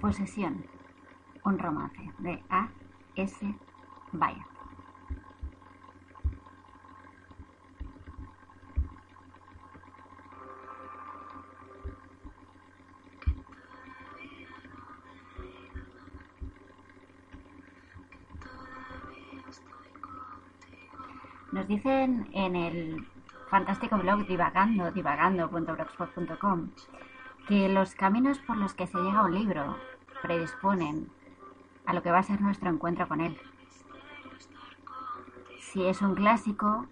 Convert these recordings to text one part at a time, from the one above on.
Posesión. Un romance de A. S. Byatt. Nos dicen en el fantástico blog divagando, divagando.blogspot.com, que los caminos por los que se llega a un libro predisponen a lo que va a ser nuestro encuentro con él. Si es un clásico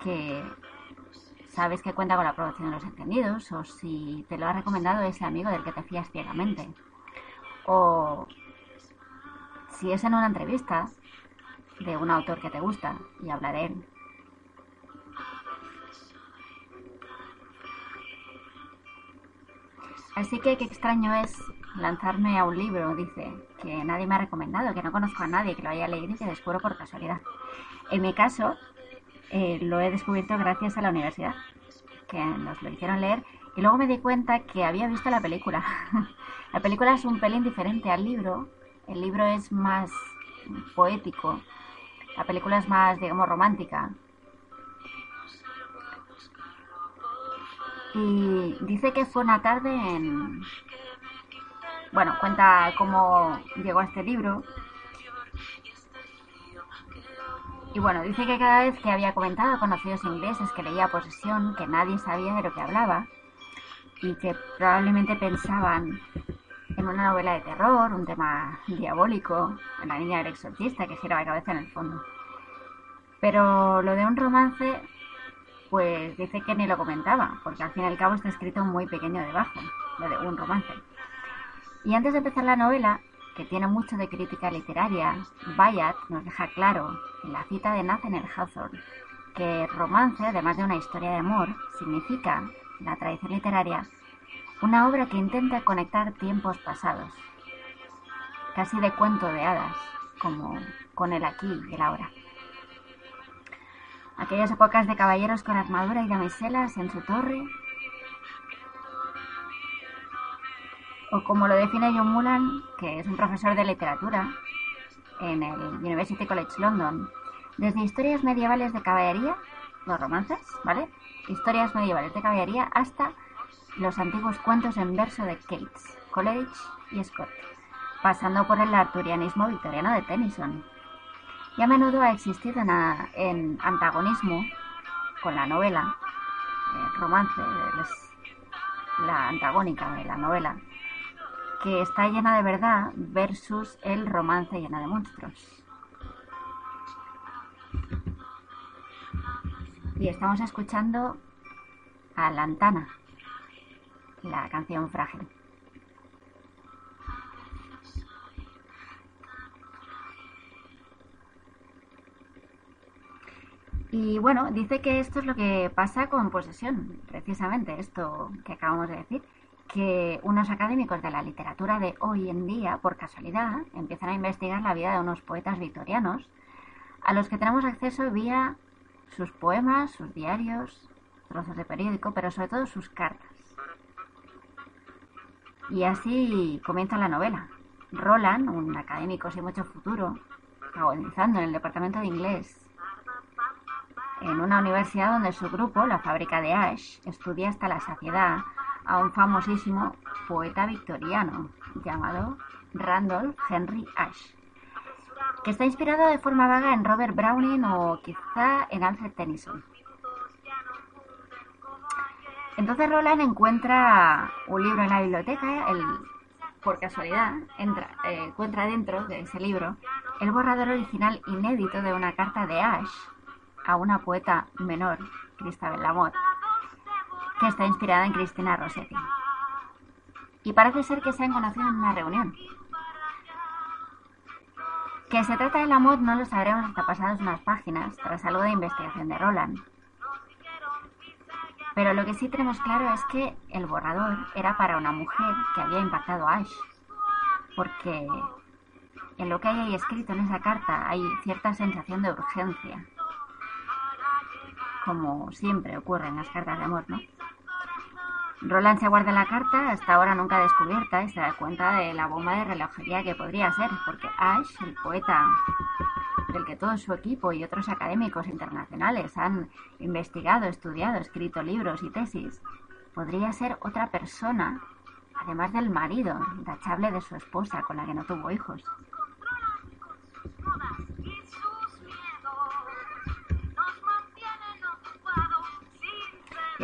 que sabes que cuenta con la aprobación de los entendidos, o si te lo ha recomendado ese amigo del que te fías ciegamente, o si es en una entrevista de un autor que te gusta y habla Así que qué extraño es lanzarme a un libro, dice, que nadie me ha recomendado, que no conozco a nadie que lo haya leído y que descubro por casualidad. En mi caso, eh, lo he descubierto gracias a la universidad, que nos lo hicieron leer, y luego me di cuenta que había visto la película. la película es un pelín diferente al libro, el libro es más poético, la película es más, digamos, romántica. Y dice que fue una tarde en... Bueno, cuenta cómo llegó a este libro. Y bueno, dice que cada vez que había comentado a conocidos ingleses que leía Posesión, que nadie sabía de lo que hablaba y que probablemente pensaban en una novela de terror, un tema diabólico, en la niña del exorcista que gira la cabeza en el fondo. Pero lo de un romance, pues dice que ni lo comentaba, porque al fin y al cabo está escrito muy pequeño debajo, lo de un romance. Y antes de empezar la novela, que tiene mucho de crítica literaria, Bayat nos deja claro, en la cita de Nathaniel Hawthorne, que romance, además de una historia de amor, significa, la tradición literaria, una obra que intenta conectar tiempos pasados, casi de cuento de hadas, como con el aquí y el ahora. Aquellas épocas de caballeros con armadura y damiselas en su torre. O como lo define John Mulan, que es un profesor de literatura en el University College London, desde historias medievales de caballería, los romances, ¿vale? Historias medievales de caballería hasta los antiguos cuentos en verso de Cates, Coleridge y Scott, pasando por el arturianismo victoriano de Tennyson. Y a menudo ha existido en, antagonismo con la novela, el romance, la antagónica de la novela, que está llena de verdad versus el romance lleno de monstruos. Y estamos escuchando a Lantana la canción Frágil. Y bueno, dice que esto es lo que pasa con posesión, precisamente esto que acabamos de decir, que unos académicos de la literatura de hoy en día, por casualidad, empiezan a investigar la vida de unos poetas victorianos, a los que tenemos acceso vía sus poemas, sus diarios, trozos de periódico, pero sobre todo sus cartas. Y así comienza la novela. Roland, un académico sin mucho futuro, agonizando en el departamento de inglés, en una universidad donde su grupo, la fábrica de Ash, estudia hasta la saciedad a un famosísimo poeta victoriano llamado Randolph Henry Ash, que está inspirado de forma vaga en Robert Browning o quizá en Alfred Tennyson. Entonces Roland encuentra un libro en la biblioteca, el, por casualidad entra, eh, encuentra dentro de ese libro el borrador original inédito de una carta de Ash a una poeta menor, Cristabel Lamotte, que está inspirada en Cristina Rossetti. Y parece ser que se han conocido en una reunión. Que se trata del amor no lo sabremos hasta pasadas unas páginas, tras algo de investigación de Roland. Pero lo que sí tenemos claro es que el borrador era para una mujer que había impactado a Ash. Porque en lo que hay ahí escrito en esa carta hay cierta sensación de urgencia. Como siempre ocurre en las cartas de amor, ¿no? Roland se guarda la carta, hasta ahora nunca descubierta, y se da cuenta de la bomba de relojería que podría ser, porque Ash, el poeta del que todo su equipo y otros académicos internacionales han investigado, estudiado, escrito libros y tesis, podría ser otra persona, además del marido intachable de su esposa con la que no tuvo hijos.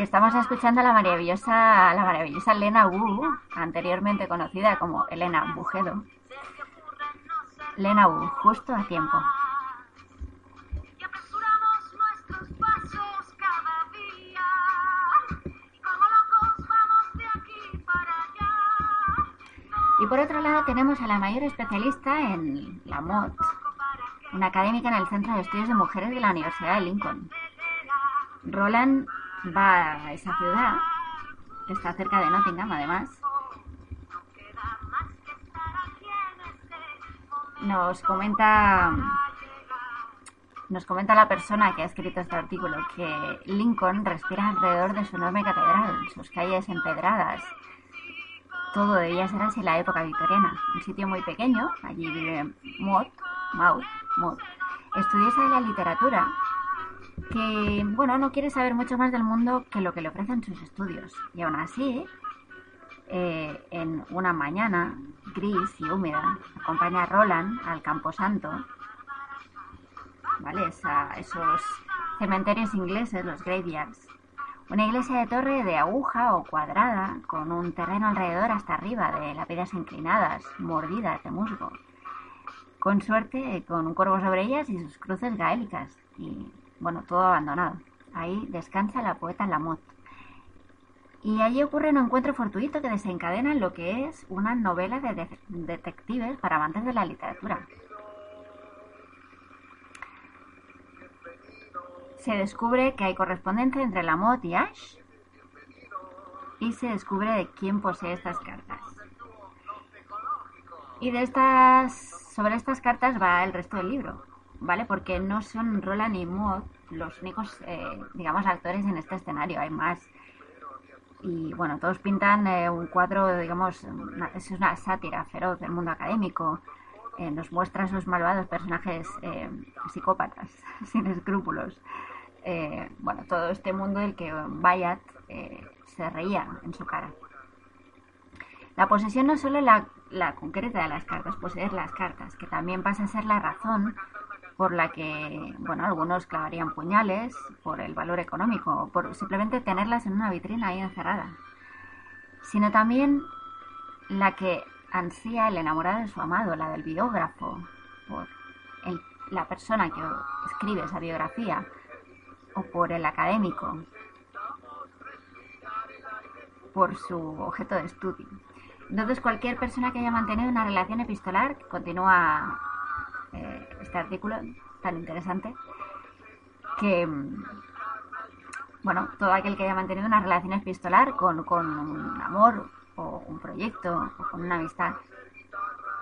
Estamos escuchando a la maravillosa, la maravillosa Lena Wu, anteriormente conocida como Elena Bujedo. Lena Wu, justo a tiempo. Y por otro lado tenemos a la mayor especialista en la MOD, una académica en el Centro de Estudios de Mujeres de la Universidad de Lincoln. Roland va a esa ciudad, que está cerca de Nottingham además. Nos comenta nos comenta la persona que ha escrito este artículo que Lincoln respira alrededor de su enorme catedral, sus calles empedradas. Todo debía ser así en la época victoriana. Un sitio muy pequeño, allí vive Maud, Maud, Maud, estudiosa de la literatura que, bueno, no quiere saber mucho más del mundo que lo que le ofrecen sus estudios. Y aún así, eh, en una mañana gris y húmeda, acompaña a Roland al Camposanto, ¿vale? esos cementerios ingleses, los graveyards. Una iglesia de torre de aguja o cuadrada, con un terreno alrededor hasta arriba de lápidas inclinadas, mordidas de musgo. Con suerte, con un corvo sobre ellas y sus cruces gaélicas. Y bueno, todo abandonado. Ahí descansa la poeta Lamotte. Y allí ocurre un encuentro fortuito que desencadena lo que es una novela de, detectives para amantes de la literatura. Se descubre que hay correspondencia entre Lamotte y Ash y se descubre de quién posee estas cartas. Y de estas, sobre estas cartas va el resto del libro. ¿vale? Porque no son Roland y Maud los únicos, eh, digamos, actores en este escenario, hay más. Y bueno, todos pintan eh, un cuadro, digamos, es una sátira feroz del mundo académico. Eh, nos muestra sus malvados personajes psicópatas, sin escrúpulos. bueno, todo este mundo del que Bayat se reía en su cara. La posesión no es solo la, la concreta de las cartas, poseer las cartas, que también pasa a ser la razón por la que, bueno, algunos clavarían puñales por el valor económico, por simplemente tenerlas en una vitrina ahí encerrada, sino también la que ansía el enamorado de su amado, la del biógrafo, por la persona que escribe esa biografía, o por el académico, por su objeto de estudio. Entonces, cualquier persona que haya mantenido una relación epistolar continúa eh, este artículo tan interesante que, bueno, todo aquel que haya mantenido una relación epistolar con, con un amor o un proyecto o con una amistad,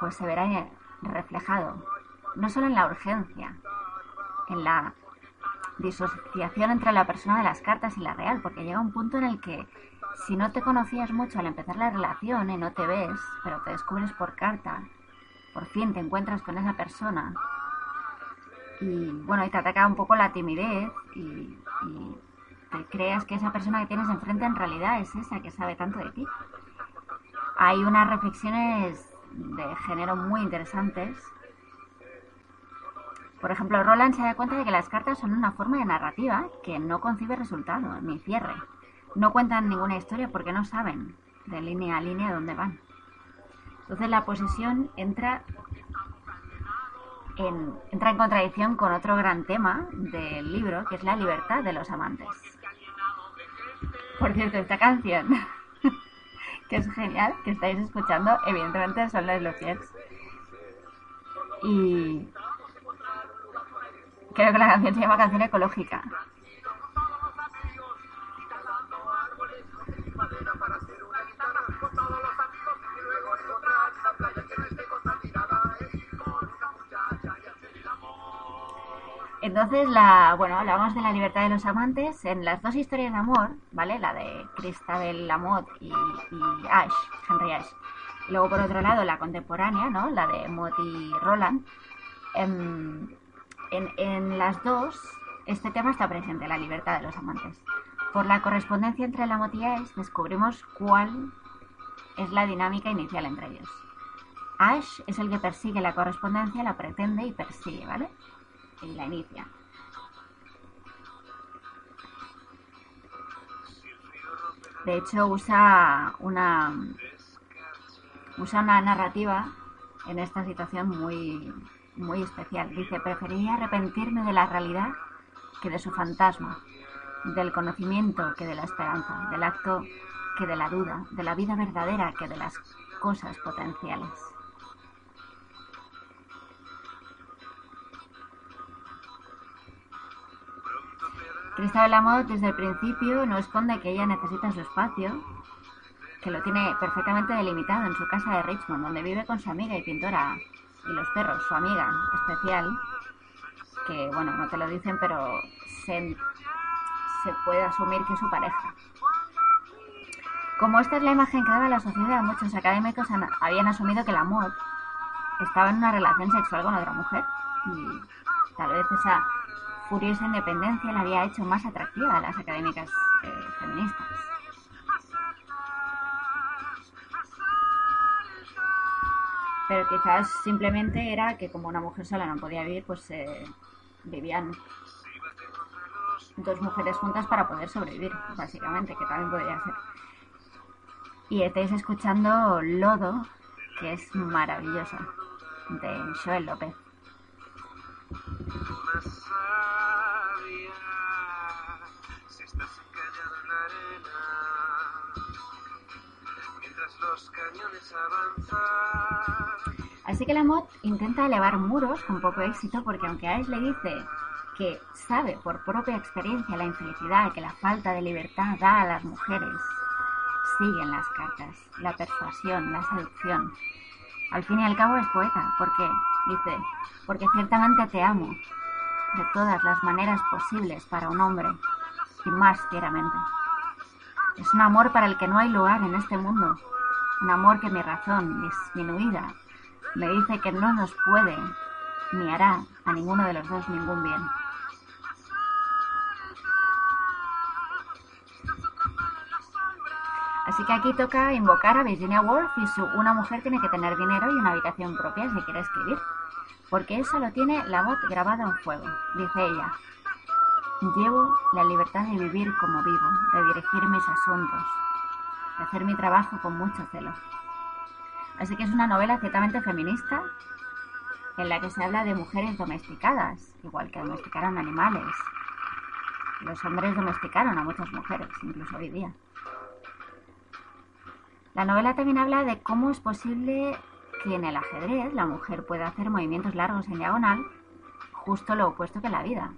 pues se verá reflejado no solo en la urgencia, en la disociación entre la persona de las cartas y la real, porque llega un punto en el que si no te conocías mucho al empezar la relación y no te ves, pero te descubres por carta, por fin te encuentras con esa persona y bueno, y te ataca un poco la timidez y, te creas que esa persona que tienes enfrente en realidad es esa que sabe tanto de ti. Hay unas reflexiones de género muy interesantes. Por ejemplo, Roland se da cuenta de que las cartas son una forma de narrativa que no concibe resultado ni cierre. No cuentan ninguna historia porque no saben de línea a línea dónde van. Entonces la posesión entra en, entra en contradicción con otro gran tema del libro, que es la libertad de los amantes. Por cierto, esta canción, que es genial, que estáis escuchando, evidentemente son los Lutiers. Y creo que la canción se llama Canción Ecológica. Entonces, la, bueno, hablamos de la libertad de los amantes. En las dos historias de amor, ¿vale? La de Christabel Lamotte y, Ash, Henry Ash. Y luego, por otro lado, la contemporánea, ¿no? La de Mott y Roland. En, en, en las dos, este tema está presente, la libertad de los amantes. Por la correspondencia entre Lamotte y Ash, descubrimos cuál es la dinámica inicial entre ellos. Ash es el que persigue la correspondencia, la pretende y persigue, ¿vale? Y la inicia. De hecho, usa una, usa una narrativa en esta situación muy, muy especial. Dice, preferiría arrepentirme de la realidad que de su fantasma, del conocimiento que de la esperanza, del acto que de la duda, de la vida verdadera que de las cosas potenciales. Cristabel Lamont desde el principio no esconde que ella necesita su espacio, que lo tiene perfectamente delimitado en su casa de Richmond, donde vive con su amiga y pintora y los perros, su amiga especial, que bueno, no te lo dicen, pero se, puede asumir que es su pareja. Como esta es la imagen que daba la sociedad, muchos académicos habían asumido que la Lamont estaba en una relación sexual con otra mujer y tal vez esa curiosa independencia la había hecho más atractiva a las académicas eh, feministas. Pero quizás simplemente era que como una mujer sola no podía vivir, pues eh, vivían dos mujeres juntas para poder sobrevivir, básicamente, que también podría ser. Y estáis escuchando Lodo, que es maravillosa, de Joel López. Así que la mod intenta elevar muros con poco éxito porque aunque Ash le dice que sabe por propia experiencia la infelicidad que la falta de libertad da a las mujeres, siguen las cartas, la persuasión, la seducción. Al fin y al cabo es poeta, porque, dice, porque ciertamente te amo, de todas las maneras posibles para un hombre, y más fieramente. Es un amor para el que no hay lugar en este mundo, un amor que mi razón, disminuida, me dice que no nos puede ni hará a ninguno de los dos ningún bien. Así que aquí toca invocar a Virginia Woolf y su Una mujer tiene que tener dinero y una habitación propia si quiere escribir. Porque eso lo tiene la voz grabada en fuego, dice ella. Llevo la libertad de vivir como vivo, de dirigir mis asuntos, de hacer mi trabajo con mucho celo. Así que es una novela ciertamente feminista en la que se habla de mujeres domesticadas, igual que domesticaron animales. Los hombres domesticaron a muchas mujeres, incluso hoy día. La novela también habla de cómo es posible que en el ajedrez la mujer pueda hacer movimientos largos en diagonal, justo lo opuesto que la vida.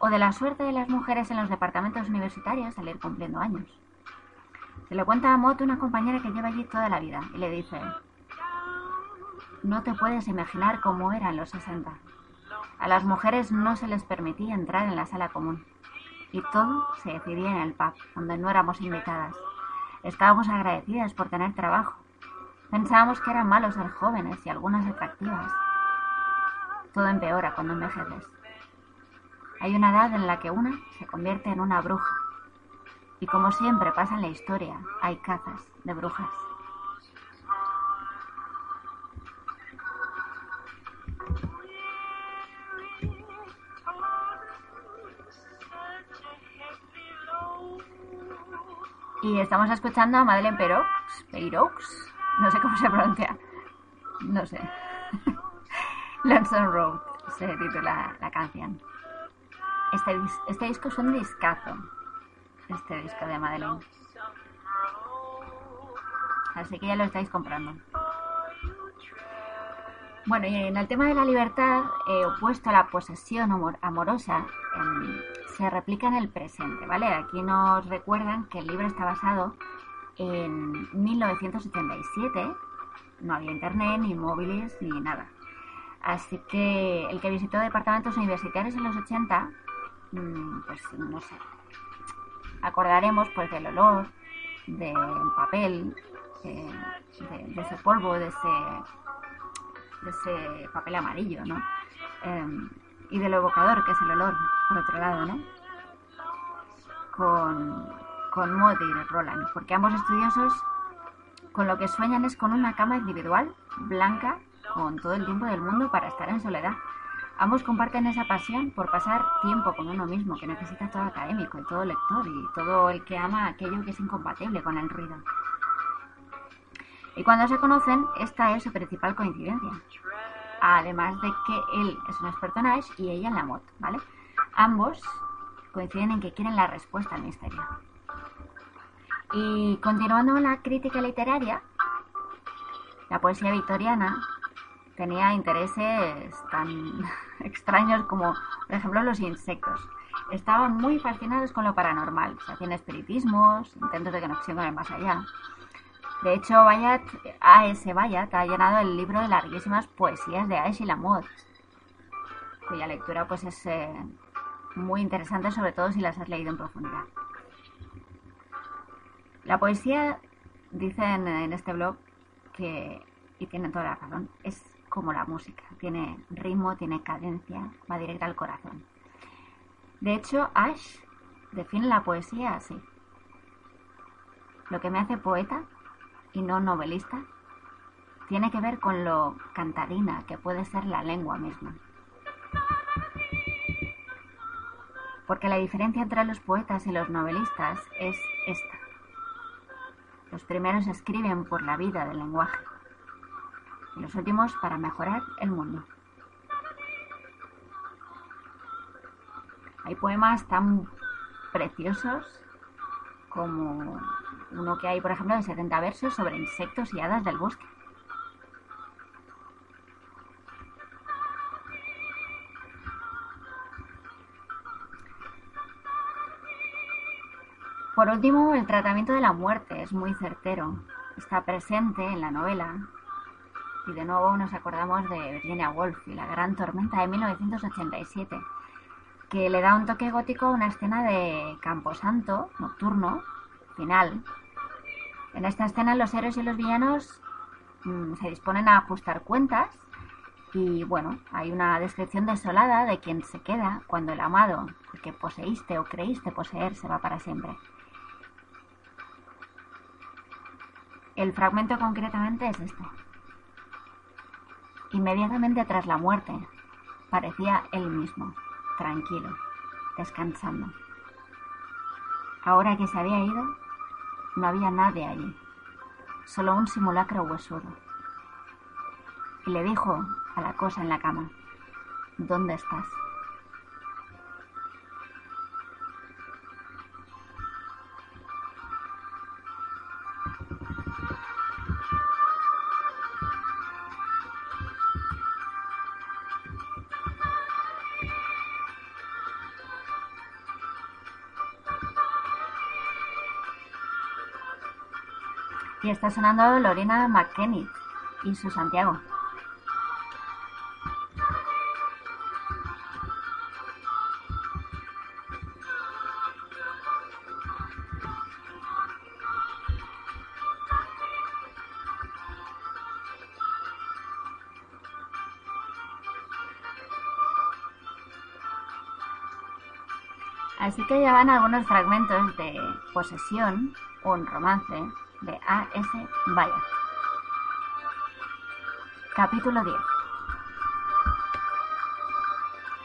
O de la suerte de las mujeres en los departamentos universitarios al ir cumpliendo años. Se lo cuenta a Mott una compañera que lleva allí toda la vida y le dice, no te puedes imaginar cómo eran los 60. A las mujeres no se les permitía entrar en la sala común y todo se decidía en el pub, donde no éramos invitadas. Estábamos agradecidas por tener trabajo. Pensábamos que era malo ser jóvenes y algunas atractivas. Todo empeora cuando envejeces. Hay una edad en la que una se convierte en una bruja y como siempre pasa en la historia, hay cazas de brujas. Y estamos escuchando a Madeleine Perox, Perox, no sé cómo se pronuncia, no sé. Lonesome Road se titula la canción. Este, este disco es un discazo este disco de Madeleine. Así que ya lo estáis comprando. Bueno, y en el tema de la libertad, eh, opuesto a la posesión amorosa, em, se replica en el presente, ¿vale? Aquí nos recuerdan que el libro está basado en 1977, no había internet, ni móviles, ni nada. Así que el que visitó departamentos universitarios en los 80, mm, pues no sé, acordaremos pues del olor, del papel, de, ese polvo, de ese, de ese papel amarillo, ¿no? Em, y de lo evocador que es el olor, por otro lado, ¿no? Con, con Maud y Roland, porque ambos estudiosos con lo que sueñan es con una cama individual, blanca, con todo el tiempo del mundo para estar en soledad. Ambos comparten esa pasión por pasar tiempo con uno mismo, que necesita todo académico y todo lector y todo el que ama aquello que es incompatible con el ruido. Y cuando se conocen, esta es su principal coincidencia. Además de que él es un experto en Ash y ella en la moto, ¿vale? Ambos coinciden en que quieren la respuesta al misterio. Y continuando la crítica literaria, la poesía victoriana tenía intereses tan extraños como, por ejemplo, los insectos. Estaban muy fascinados con lo paranormal, se hacían espiritismos, intentos de conexión con el más allá. De hecho, Bayat, A.S. Bayat ha llenado el libro de larguísimas poesías de Aesch y Lamont, cuya lectura pues es eh, muy interesante, sobre todo si las has leído en profundidad. La poesía, dicen en este blog, que, y tienen toda la razón, es como la música, tiene ritmo, tiene cadencia, va directa al corazón. De hecho, Ash define la poesía así. Lo que me hace poeta y no novelista tiene que ver con lo cantarina que puede ser la lengua misma. Porque la diferencia entre los poetas y los novelistas es esta. Los primeros escriben por la vida del lenguaje y los últimos para mejorar el mundo. Hay poemas tan preciosos como uno que hay, por ejemplo, de 70 versos sobre insectos y hadas del bosque. Por último, el tratamiento de la muerte es muy certero. Está presente en la novela y de nuevo nos acordamos de Virginia Woolf y la gran tormenta de 1987, que le da un toque gótico a una escena de camposanto nocturno, final. En esta escena los héroes y los villanos mm, se disponen a ajustar cuentas y bueno, hay una descripción desolada de quien se queda cuando el amado, el que poseíste o creíste poseer, se va para siempre. El fragmento concretamente es este. Inmediatamente tras la muerte, parecía él mismo, tranquilo, descansando. Ahora que se había ido, no había nadie allí, solo un simulacro huesudo. Y le dijo a la cosa en la cama, ¿dónde estás? Está sonando Lorena McKenny y su Santiago. Así que ya van algunos fragmentos de Posesión, un romance de A.S. Capítulo 10.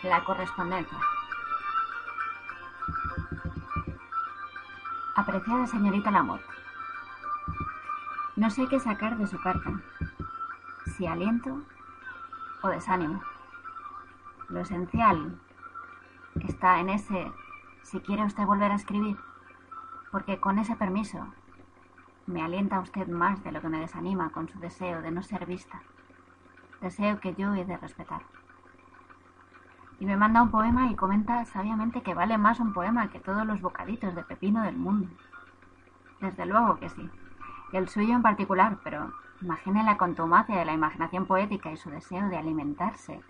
La correspondencia. Apreciada señorita Lamotte, no sé qué sacar de su carta, si aliento o desánimo. Lo esencial está en ese si quiere usted volver a escribir. porque con ese permiso me alienta usted más de lo que me desanima con su deseo de no ser vista, deseo que yo he de respetar. Y me manda un poema y comenta sabiamente que vale más un poema que todos los bocaditos de pepino del mundo. Desde luego que sí. El suyo en particular, pero imagine la contumacia de la imaginación poética y su deseo de alimentarse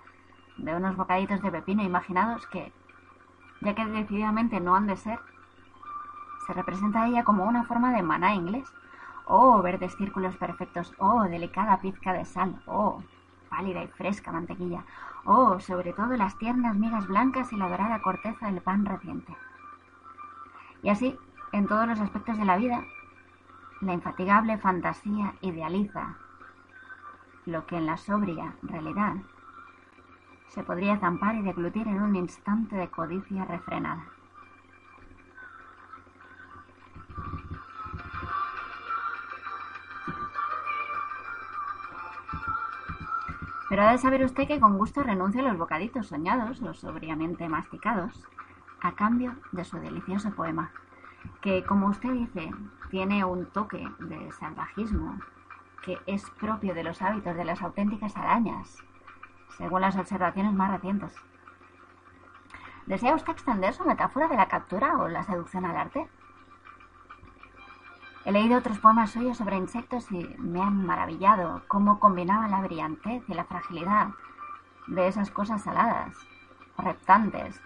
de unos bocaditos de pepino imaginados que, ya que decididamente no han de ser, se representa a ella como una forma de maná inglés. Oh, verdes círculos perfectos. Oh, delicada pizca de sal. Oh, pálida y fresca mantequilla. Oh, sobre todo las tiernas migas blancas y la dorada corteza del pan reciente. Y así, en todos los aspectos de la vida, la infatigable fantasía idealiza lo que en la sobria realidad se podría zampar y deglutir en un instante de codicia refrenada. Pero ha de saber usted que con gusto renuncia a los bocaditos soñados o sobriamente masticados a cambio de su delicioso poema, que, como usted dice, tiene un toque de salvajismo que es propio de los hábitos de las auténticas arañas, según las observaciones más recientes. ¿Desea usted extender su metáfora de la captura o la seducción al arte? He leído otros poemas suyos sobre insectos y me han maravillado cómo combinaba la brillantez y la fragilidad de esas cosas saladas, reptantes,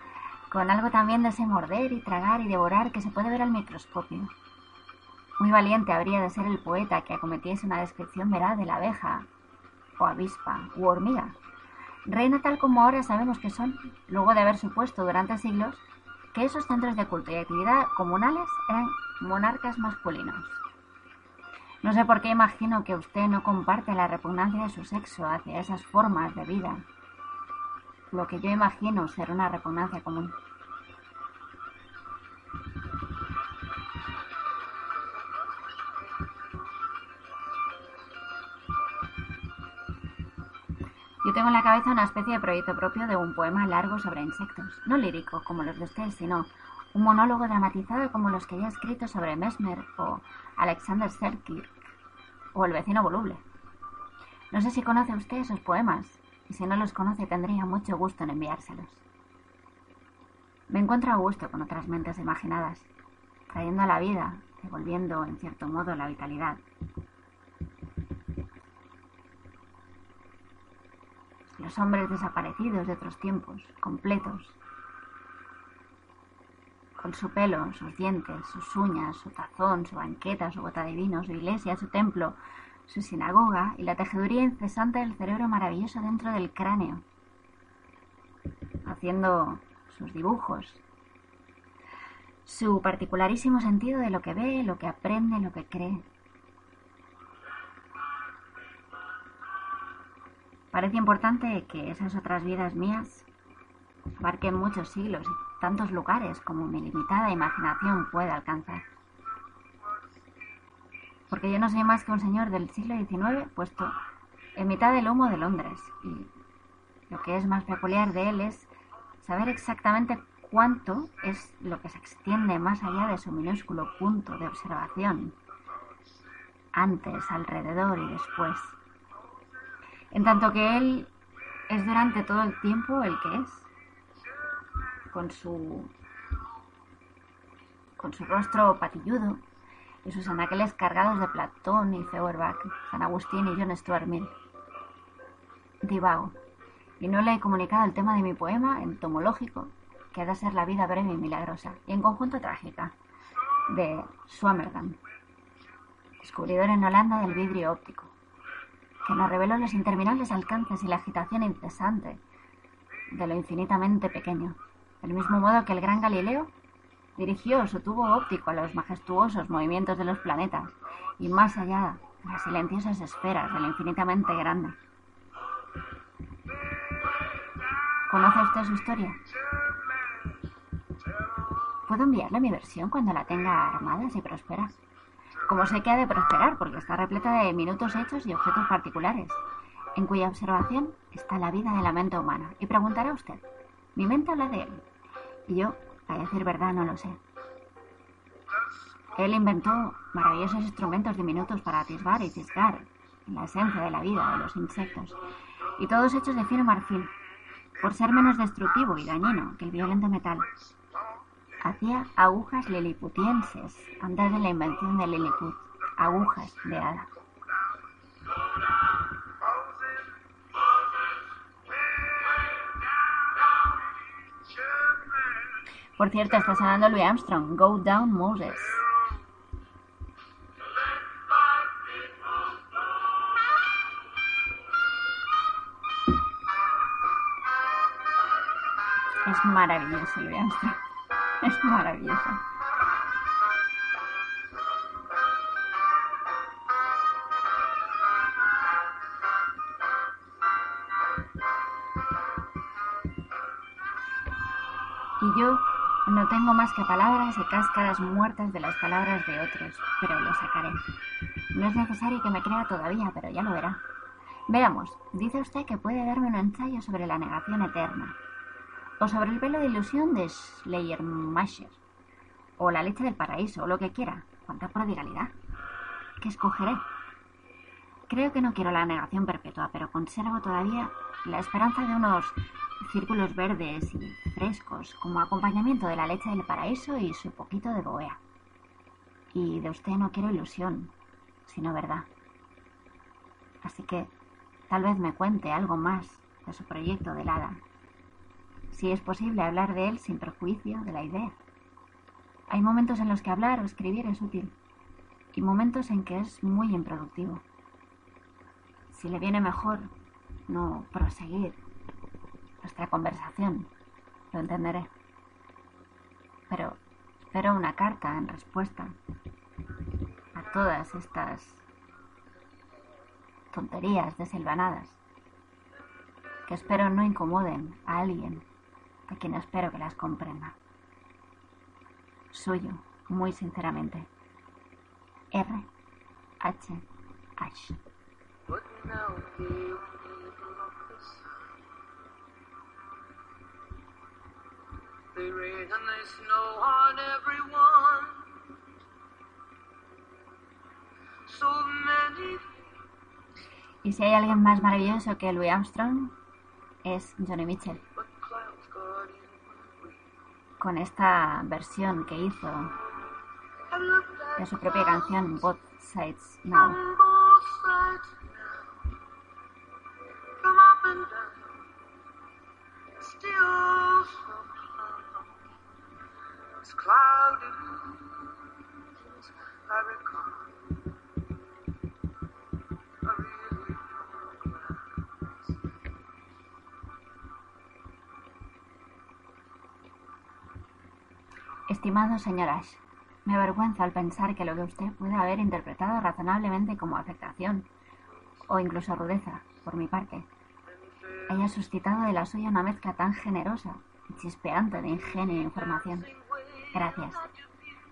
con algo también de ese morder y tragar y devorar que se puede ver al microscopio. Muy valiente habría de ser el poeta que acometiese una descripción veraz de la abeja, o avispa, u hormiga, reina tal como ahora sabemos que son, luego de haber supuesto durante siglos que esos centros de culto y actividad comunales eran monarcas masculinos. No sé por qué imagino que usted no comparte la repugnancia de su sexo hacia esas formas de vida, lo que yo imagino ser una repugnancia común. Yo tengo en la cabeza una especie de proyecto propio de un poema largo sobre insectos, no lírico como los de usted, sino un monólogo dramatizado como los que he escrito sobre Mesmer o Alexander Selkirk o El vecino voluble. No sé si conoce usted esos poemas, y si no los conoce tendría mucho gusto en enviárselos. Me encuentro a gusto con otras mentes imaginadas, trayendo a la vida, devolviendo en cierto modo la vitalidad. Los hombres desaparecidos de otros tiempos, completos, con su pelo, sus dientes, sus uñas, su tazón, su banqueta, su bota de vino, su iglesia, su templo, su sinagoga y la tejeduría incesante del cerebro maravilloso dentro del cráneo, haciendo sus dibujos, su particularísimo sentido de lo que ve, lo que aprende, lo que cree. Parece importante que esas otras vidas mías abarquen muchos siglos tantos lugares como mi limitada imaginación puede alcanzar. Porque yo no soy más que un señor del siglo XIX puesto en mitad del humo de Londres y lo que es más peculiar de él es saber exactamente cuánto es lo que se extiende más allá de su minúsculo punto de observación, antes, alrededor y después. En tanto que él es durante todo el tiempo el que es con su con su rostro patilludo y sus anaqueles cargados de Platón y Feuerbach, San Agustín y John Stuart Mill. Divago, y no le he comunicado el tema de mi poema entomológico, que ha de ser la vida breve y milagrosa, y en conjunto trágica, de Swammerdam, descubridor en Holanda del vidrio óptico, que nos reveló los interminables alcances y la agitación incesante de lo infinitamente pequeño del mismo modo que el gran Galileo dirigió su tubo óptico a los majestuosos movimientos de los planetas y más allá de las silenciosas esferas de lo infinitamente grande. ¿Conoce usted su historia? Puedo enviarle mi versión cuando la tenga armada si prospera. Como sé que ha de prosperar porque está repleta de minutos hechos y objetos particulares, en cuya observación está la vida de la mente humana. Y preguntará usted, ¿mi mente habla de él? Yo, a decir verdad, no lo sé. Él inventó maravillosos instrumentos diminutos para atisbar y cisgar la esencia de la vida de los insectos, y todos hechos de fino marfil, por ser menos destructivo y dañino que el violento metal. Hacía agujas liliputienses antes de la invención de Lilliput, agujas de hada. Por cierto, está sonando Louis Armstrong, Go Down Moses. Es maravilloso Louis Armstrong. Es maravilloso. Y yo no tengo más que palabras y cáscaras muertas de las palabras de otros, pero lo sacaré. No es necesario que me crea todavía, pero ya lo verá. Veamos, dice usted que puede darme un ensayo sobre la negación eterna, o sobre el velo de ilusión de Schleiermacher, o la leche del paraíso, o lo que quiera. ¡Cuánta prodigalidad! ¿Qué escogeré? Creo que no quiero la negación perpetua, pero conservo todavía la esperanza de unos círculos verdes y frescos como acompañamiento de la leche del paraíso y su poquito de boea. Y de usted no quiero ilusión, sino verdad. Así que tal vez me cuente algo más de su proyecto del hada. Si es posible hablar de él sin perjuicio de la idea. Hay momentos en los que hablar o escribir es útil y momentos en que es muy improductivo. Si le viene mejor no proseguir nuestra conversación, lo entenderé. Pero espero una carta en respuesta a todas estas tonterías desilvanadas que espero no incomoden a alguien de quien espero que las comprenda. Suyo, muy sinceramente. R. H. Y si hay alguien más maravilloso que Louis Armstrong, es Johnny Mitchell. Con esta versión que hizo de su propia canción, Both Sides Now. Estimado señor Ash, me avergüenza al pensar que lo que usted puede haber interpretado razonablemente como afectación, o incluso rudeza, por mi parte, haya suscitado de la suya una mezcla tan generosa y chispeante de ingenio e información. Gracias.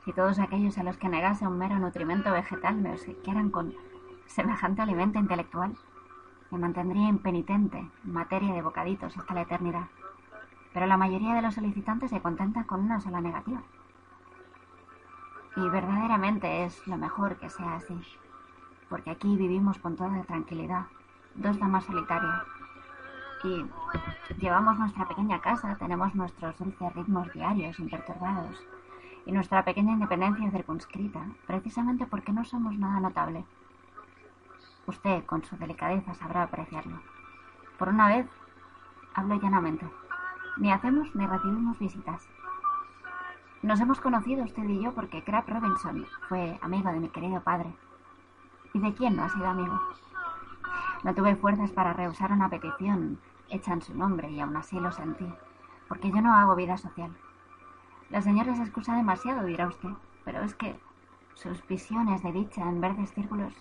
Si todos aquellos a los que negase un mero nutrimento vegetal me obsequiaran con semejante alimento intelectual, me mantendría impenitente en materia de bocaditos hasta la eternidad. Pero la mayoría de los solicitantes se contentan con una sola negativa. Y verdaderamente es lo mejor que sea así, porque aquí vivimos con toda tranquilidad, dos damas solitarias. Y llevamos nuestra pequeña casa, tenemos nuestros dulces ritmos diarios imperturbados y nuestra pequeña independencia circunscrita, precisamente porque no somos nada notable. Usted, con su delicadeza, sabrá apreciarlo. Por una vez, hablo llanamente. Ni hacemos ni recibimos visitas. Nos hemos conocido usted y yo porque Crab Robinson fue amigo de mi querido padre. ¿Y de quién no ha sido amigo? No tuve fuerzas para rehusar una petición hecha en su nombre y aún así lo sentí, porque yo no hago vida social. La señora se excusa demasiado, dirá usted, pero es que sus visiones de dicha en verdes círculos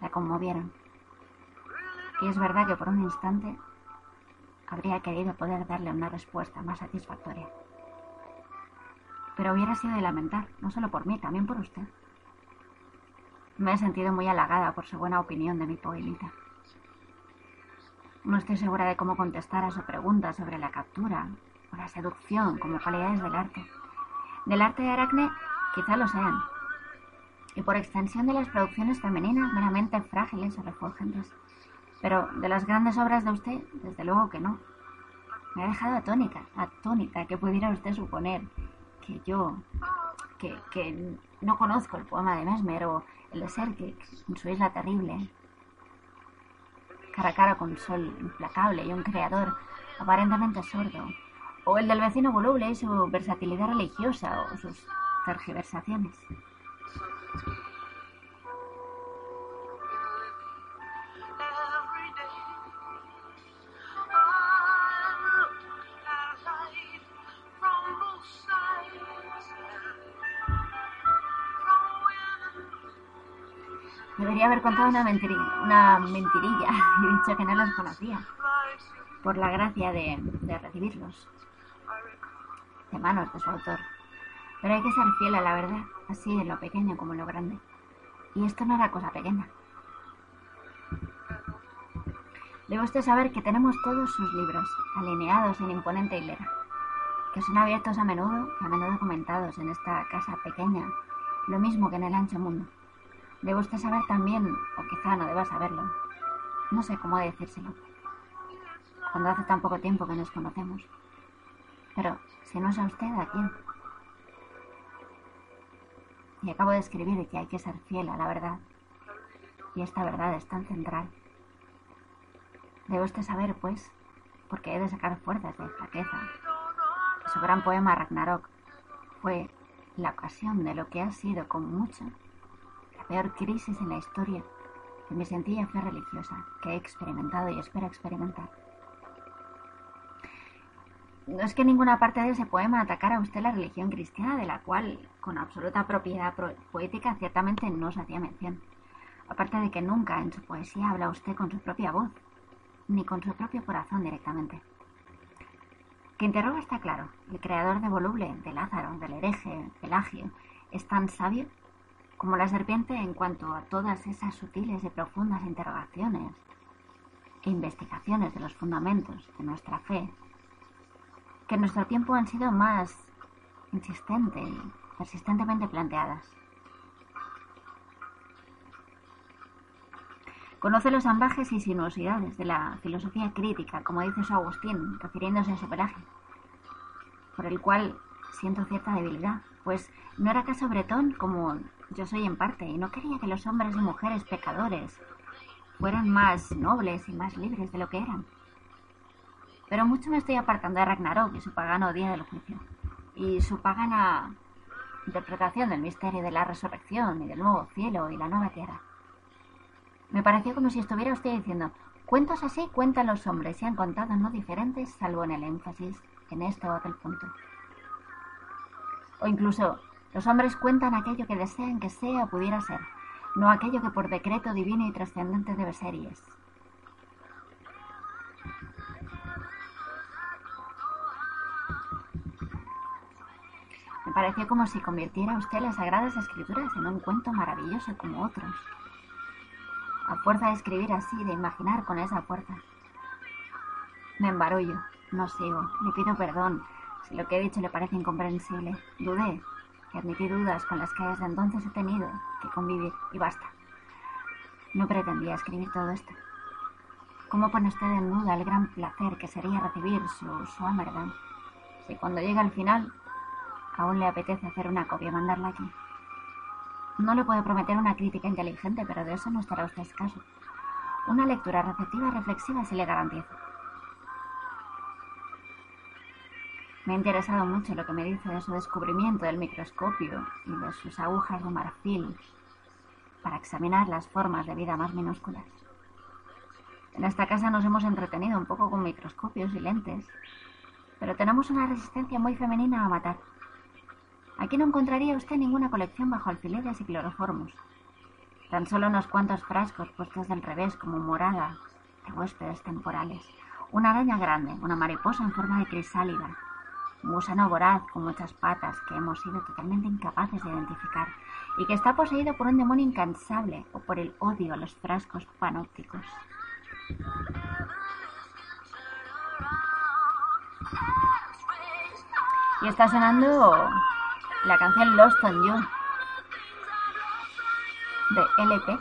la conmovieron. Y es verdad que por un instante habría querido poder darle una respuesta más satisfactoria. Pero hubiera sido de lamentar, no solo por mí, también por usted. Me he sentido muy halagada por su buena opinión de mi poemita. No estoy segura de cómo contestar a su pregunta sobre la captura o la seducción como cualidades del arte. Del arte de Aracne quizá lo sean, y por extensión de las producciones femeninas meramente frágiles o refulgentes. Pero de las grandes obras de usted, desde luego que no. Me ha dejado atónica, atónica, que pudiera usted suponer que yo, que, que no conozco el poema de Mesmer o el de Serkik en su isla terrible, cara a cara con un sol implacable y un creador aparentemente sordo, o el del vecino voluble y su versatilidad religiosa o sus tergiversaciones. Debería haber contado una, mentirilla, una mentirilla y dicho que no los conocía, por la gracia de, de recibirlos de manos de su autor. Pero hay que ser fiel a la verdad, así en lo pequeño como en lo grande. Y esto no era cosa pequeña. Debe usted saber que tenemos todos sus libros, alineados en imponente hilera, que son abiertos a menudo y a menudo comentados en esta casa pequeña, lo mismo que en el ancho mundo. Debe usted saber también, o quizá no deba saberlo, no sé cómo decírselo, cuando hace tan poco tiempo que nos conocemos. Pero si no es a usted, ¿a quién? Y acabo de escribir que hay que ser fiel a la verdad. Y esta verdad es tan central. Debe usted saber, pues, porque he de sacar fuerzas de flaqueza. Su gran poema Ragnarok fue la ocasión de lo que ha sido, con mucho, peor crisis en la historia de mi sencilla fe religiosa que he experimentado y espero experimentar. No es que ninguna parte de ese poema atacara a usted la religión cristiana, de la cual, con absoluta propiedad poética, ciertamente no se hacía mención. Aparte de que nunca en su poesía habla usted con su propia voz, ni con su propio corazón directamente. Que interroga está claro. El creador de Voluble, de Lázaro, del hereje, Pelagio, es tan sabio como la serpiente en cuanto a todas esas sutiles y profundas interrogaciones e investigaciones de los fundamentos de nuestra fe que en nuestro tiempo han sido más insistentes y persistentemente planteadas. Conoce los ambajes y sinuosidades de la filosofía crítica, como dice su Agustín, refiriéndose a su pelaje, por el cual siento cierta debilidad, pues no era caso bretón como yo soy en parte, y no quería que los hombres y mujeres pecadores fueran más nobles y más libres de lo que eran. Pero mucho me estoy apartando de Ragnarok y su pagano día del juicio, y su pagana interpretación del misterio de la resurrección y del nuevo cielo y la nueva tierra. Me pareció como si estuviera usted diciendo, cuentos así cuentan los hombres y han contado no diferentes salvo en el énfasis en este o aquel punto. O incluso, los hombres cuentan aquello que desean que sea o pudiera ser, no aquello que por decreto divino y trascendente debe ser y es. Me pareció como si convirtiera usted las sagradas escrituras en un cuento maravilloso como otros. A fuerza de escribir así, de imaginar con esa fuerza. Me embarullo, no sigo, le pido perdón si lo que he dicho le parece incomprensible. Dudé y admití dudas con las que desde entonces he tenido que convivir y basta. No pretendía escribir todo esto. ¿Cómo pone usted en duda el gran placer que sería recibir su, su Si cuando llega al final Aún le apetece hacer una copia y mandarla aquí. No le puedo prometer una crítica inteligente, pero de eso no estará usted escaso. Una lectura receptiva y reflexiva sí le garantizo. Me ha interesado mucho lo que me dice de su descubrimiento del microscopio y de sus agujas de marfil para examinar las formas de vida más minúsculas. En esta casa nos hemos entretenido un poco con microscopios y lentes, pero tenemos una resistencia muy femenina a matar. Aquí no encontraría usted ninguna colección bajo alfileres y cloroformos. Tan solo unos cuantos frascos puestos del revés como morada de huéspedes temporales. Una araña grande, una mariposa en forma de crisálida, un gusano voraz con muchas patas que hemos sido totalmente incapaces de identificar y que está poseído por un demonio incansable o por el odio a los frascos panópticos. Y está sonando la canción Lost on You de LP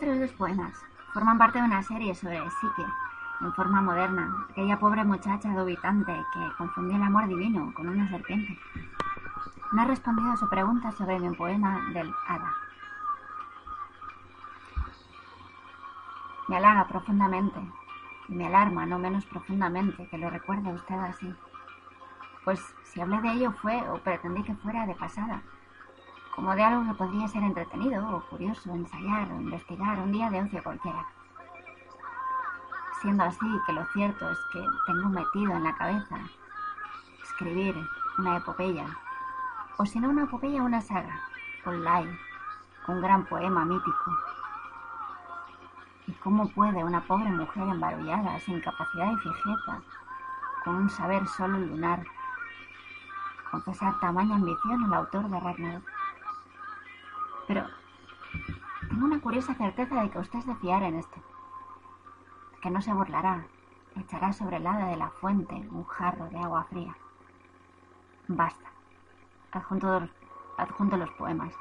Otros dos poemas. Forman parte de una serie sobre Psique, en forma moderna, aquella pobre muchacha dubitante que confundía el amor divino con una serpiente. No ha respondido a su pregunta sobre mi poema del Hada. Me halaga profundamente y me alarma no menos profundamente que lo recuerde usted así. Pues si hablé de ello fue o pretendí que fuera de pasada, como de algo que podría ser entretenido o curioso, ensayar o investigar un día de ocio cualquiera. Siendo así que lo cierto es que tengo metido en la cabeza escribir una epopeya, o si no una epopeya, una saga, online, un gran poema mítico. ¿Y cómo puede una pobre mujer embarullada, sin capacidad y fijeza, con un saber solo lunar, confesar tamaña ambición al autor de Ragnarok? Pero tengo una curiosa certeza de que usted se fiará en esto. Que no se burlará, echará sobre el hada de la fuente un jarro de agua fría. Basta. Adjunto, adjunto los poemas.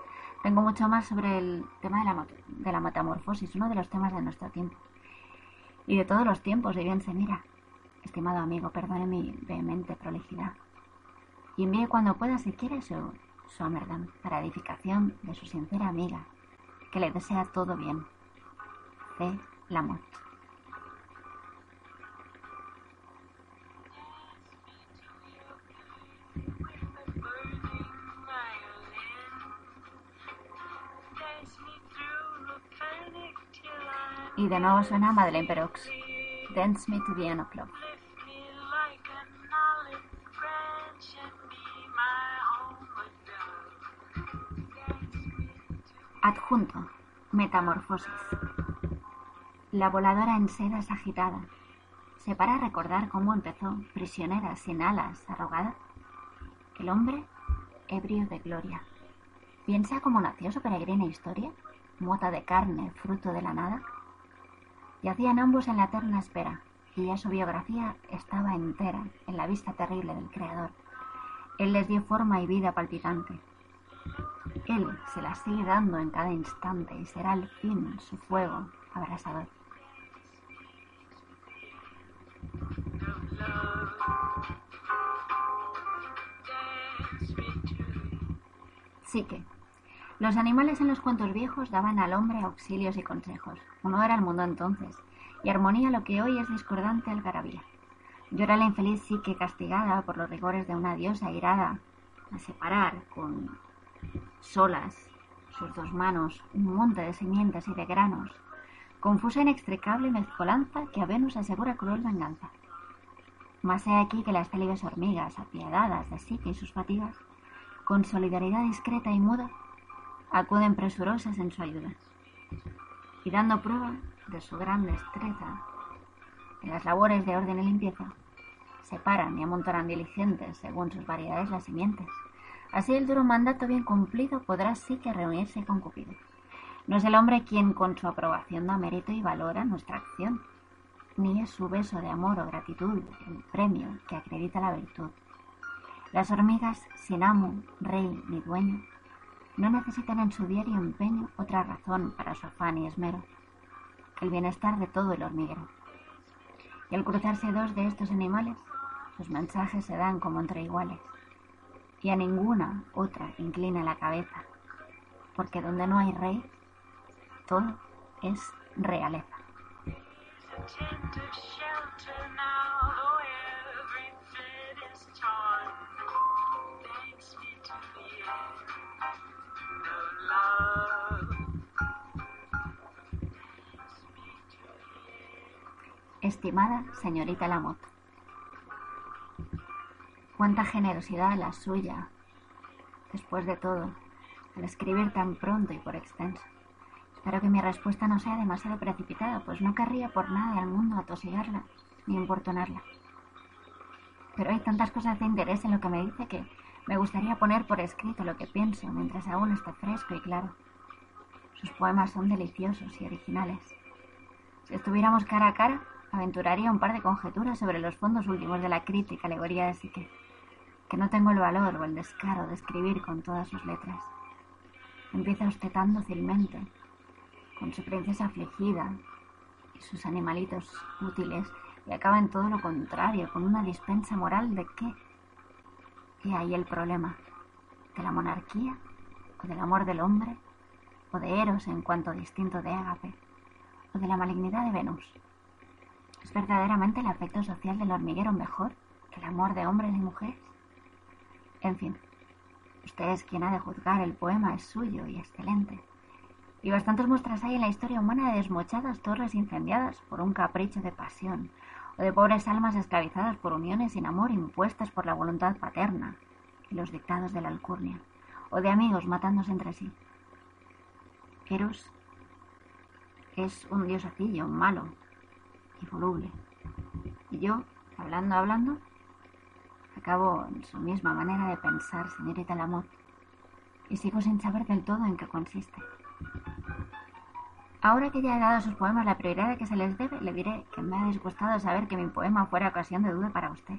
Tengo mucho más sobre el tema de la, de la metamorfosis, uno de los temas de nuestro tiempo. Y de todos los tiempos, y bien se mira. Estimado amigo, perdone mi vehemente prolijidad. Y envíe cuando pueda, si quiere, su Somerdan para edificación de su sincera amiga, que le desea todo bien. C. Lamont. Y de nuevo suena Madeleine Perox. Dance me to the end of love. Adjunto. Metamorfosis. La voladora en seda agitada. ¿Se para a recordar cómo empezó, prisionera, sin alas, arrogada? El hombre, ebrio de gloria. ¿Piensa cómo nació su peregrina historia? Mota de carne, fruto de la nada. Yacían ambos en la eterna espera, y ya su biografía estaba entera en la vista terrible del Creador. Él les dio forma y vida palpitante. Él se la sigue dando en cada instante y será al fin su fuego abrasador. Sí que los animales en los cuentos viejos daban al hombre auxilios y consejos. Uno era el mundo entonces, y armonía lo que hoy es discordante algarabía. Llora la infeliz psique castigada por los rigores de una diosa irada a separar con solas, sus dos manos, un monte de simientes y de granos, confusa inextricable mezcolanza que a Venus asegura cruel venganza. Mas he aquí que las célibes hormigas, apiadadas de Psique y sus fatigas, con solidaridad discreta y muda, acuden presurosas en su ayuda, y dando prueba de su gran destreza en las labores de orden y limpieza, separan y amontonan diligentes según sus variedades las simientes, Así el duro mandato bien cumplido podrá sí que reunirse con Cupido. No es el hombre quien con su aprobación da mérito y valora nuestra acción, ni es su beso de amor o gratitud el premio que acredita la virtud. Las hormigas, sin amo, rey ni dueño, no necesitan en su diario empeño otra razón para su afán y esmero el bienestar de todo el hormiguero. Y al cruzarse dos de estos animales, sus mensajes se dan como entre iguales y a ninguna otra inclina la cabeza, porque donde no hay rey, todo es realeza. Estimada señorita Lamotte, Cuánta generosidad la suya, después de todo, al escribir tan pronto y por extenso. Espero que mi respuesta no sea demasiado precipitada, pues no querría por nada del mundo atosigarla ni importunarla. Pero hay tantas cosas de interés en lo que me dice que me gustaría poner por escrito lo que pienso mientras aún esté fresco y claro. Sus poemas son deliciosos y originales. Si estuviéramos cara a cara, aventuraría un par de conjeturas sobre los fondos últimos de la crítica alegoría de Psique, que no tengo el valor o el descaro de escribir con todas sus letras. Empieza usted tan dócilmente, con su princesa afligida y sus animalitos útiles, y acaba en todo lo contrario, con una dispensa moral de qué. ¿Qué hay el problema? ¿De la monarquía? ¿O del amor del hombre? ¿O de Eros en cuanto distinto de Ágape? ¿O de la malignidad de Venus? ¿Es verdaderamente el afecto social del hormiguero mejor que el amor de hombres y mujeres? En fin, usted es quien ha de juzgar, el poema es suyo y excelente. Y bastantes muestras hay en la historia humana de desmochadas torres incendiadas por un capricho de pasión, o de pobres almas esclavizadas por uniones sin amor impuestas por la voluntad paterna y los dictados de la alcurnia, o de amigos matándose entre sí. Eros es un diosacillo malo y voluble. Y yo, hablando, hablando, acabo en su misma manera de pensar, señorita Lamotte, y sigo sin saber del todo en qué consiste. Ahora que ya he dado a sus poemas la prioridad que se les debe, le diré que me ha disgustado saber que mi poema fuera ocasión de duda para usted.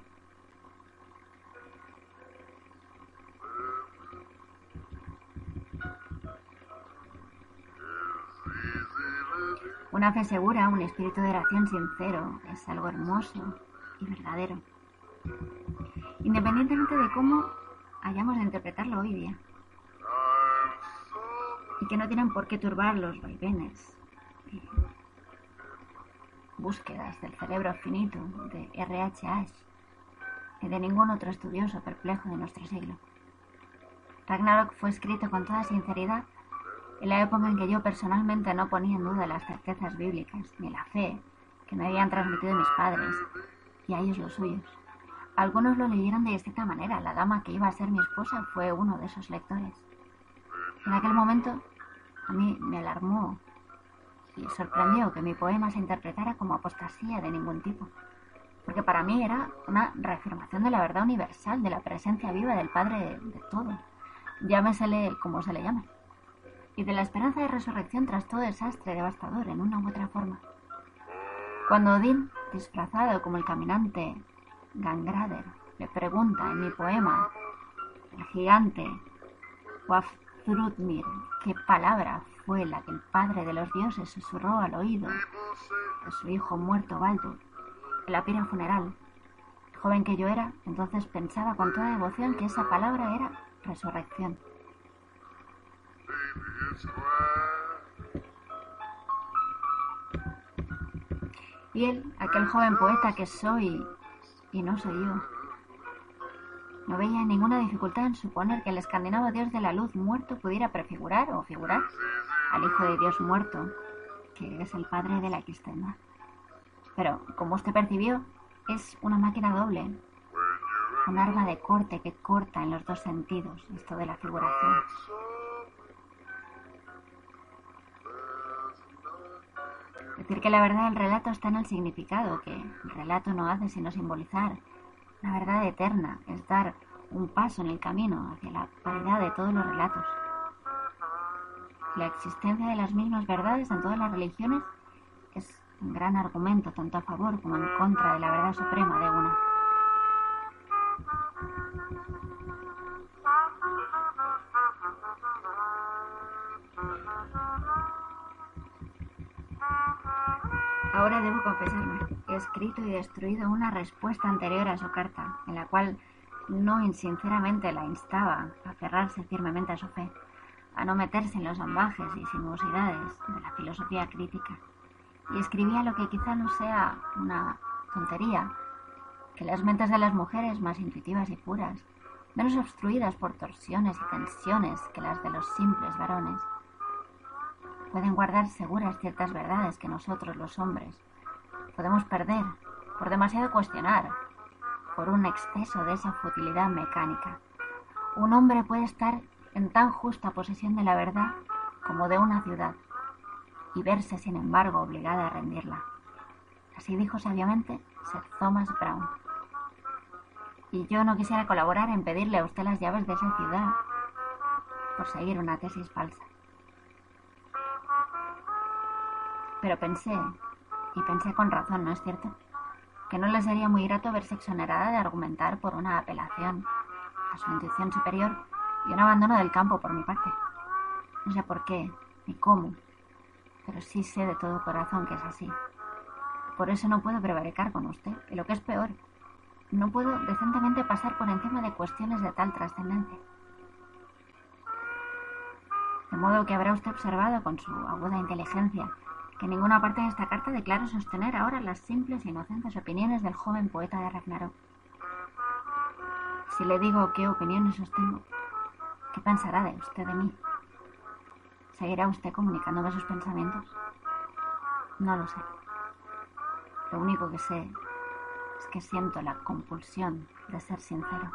Una fe segura, un espíritu de oración sincero, es algo hermoso y verdadero. Independientemente de cómo hayamos de interpretarlo hoy día. Y que no tienen por qué turbar los vaivenes búsquedas del cerebro finito de R.H. Ash y de ningún otro estudioso perplejo de nuestro siglo. Ragnarok fue escrito con toda sinceridad en la época en que yo personalmente no ponía en duda las certezas bíblicas ni la fe que me habían transmitido mis padres y a ellos los suyos. Algunos lo leyeron de esta manera. La dama que iba a ser mi esposa fue uno de esos lectores. En aquel momento a mí me alarmó y sorprendió que mi poema se interpretara como apostasía de ningún tipo, porque para mí era una reafirmación de la verdad universal, de la presencia viva del Padre de, todo, llámesele como se le llame y de la esperanza de resurrección tras todo desastre devastador en una u otra forma. Cuando Odín, disfrazado como el caminante Gangrader, le pregunta en mi poema, el gigante Wafþrúdnir, qué palabra fue la que el padre de los dioses susurró al oído de su hijo muerto Baldur en la pira funeral. joven que yo era, entonces pensaba con toda devoción que esa palabra era resurrección. Y él, aquel joven poeta que soy y no soy yo, no veía ninguna dificultad en suponer que el escandinavo dios de la luz muerto pudiera prefigurar o figurar al hijo de Dios muerto, que es el padre de la cristiandad. Pero, como usted percibió, es una máquina doble, un arma de corte que corta en los dos sentidos, esto de la figuración. Decir que la verdad del relato está en el significado, que el relato no hace sino simbolizar la verdad eterna, es dar un paso en el camino hacia la paridad de todos los relatos. La existencia de las mismas verdades en todas las religiones es un gran argumento tanto a favor como en contra de la verdad suprema de una. Ahora debo confesarme, he escrito y destruido una respuesta anterior a su carta, en la cual no insinceramente la instaba a aferrarse firmemente a su fe, a no meterse en los ambajes y sinuosidades de la filosofía crítica, y escribía lo que quizá no sea una tontería, que las mentes de las mujeres más intuitivas y puras, menos obstruidas por torsiones y tensiones que las de los simples varones, pueden guardar seguras ciertas verdades que nosotros los hombres podemos perder por demasiado cuestionar, por un exceso de esa futilidad mecánica. Un hombre puede estar en tan justa posesión de la verdad como de una ciudad, y verse, sin embargo, obligada a rendirla. Así dijo sabiamente Sir Thomas Brown. Y yo no quisiera colaborar en pedirle a usted las llaves de esa ciudad por seguir una tesis falsa. Pero pensé, y pensé con razón, ¿no es cierto? Que no le sería muy grato verse exonerada de argumentar por una apelación a su intuición superior y un abandono del campo por mi parte. No sé por qué ni cómo, pero sí sé de todo corazón que es así. Por eso no puedo prevaricar con usted, y lo que es peor, no puedo decentemente pasar por encima de cuestiones de tal trascendencia. De modo que habrá usted observado con su aguda inteligencia en ninguna parte de esta carta declaro sostener ahora las simples e inocentes opiniones del joven poeta de Ragnarok. Si le digo qué opiniones sostengo, ¿qué pensará de usted de mí? ¿Seguirá usted comunicándome sus pensamientos? No lo sé. Lo único que sé es que siento la compulsión de ser sincero.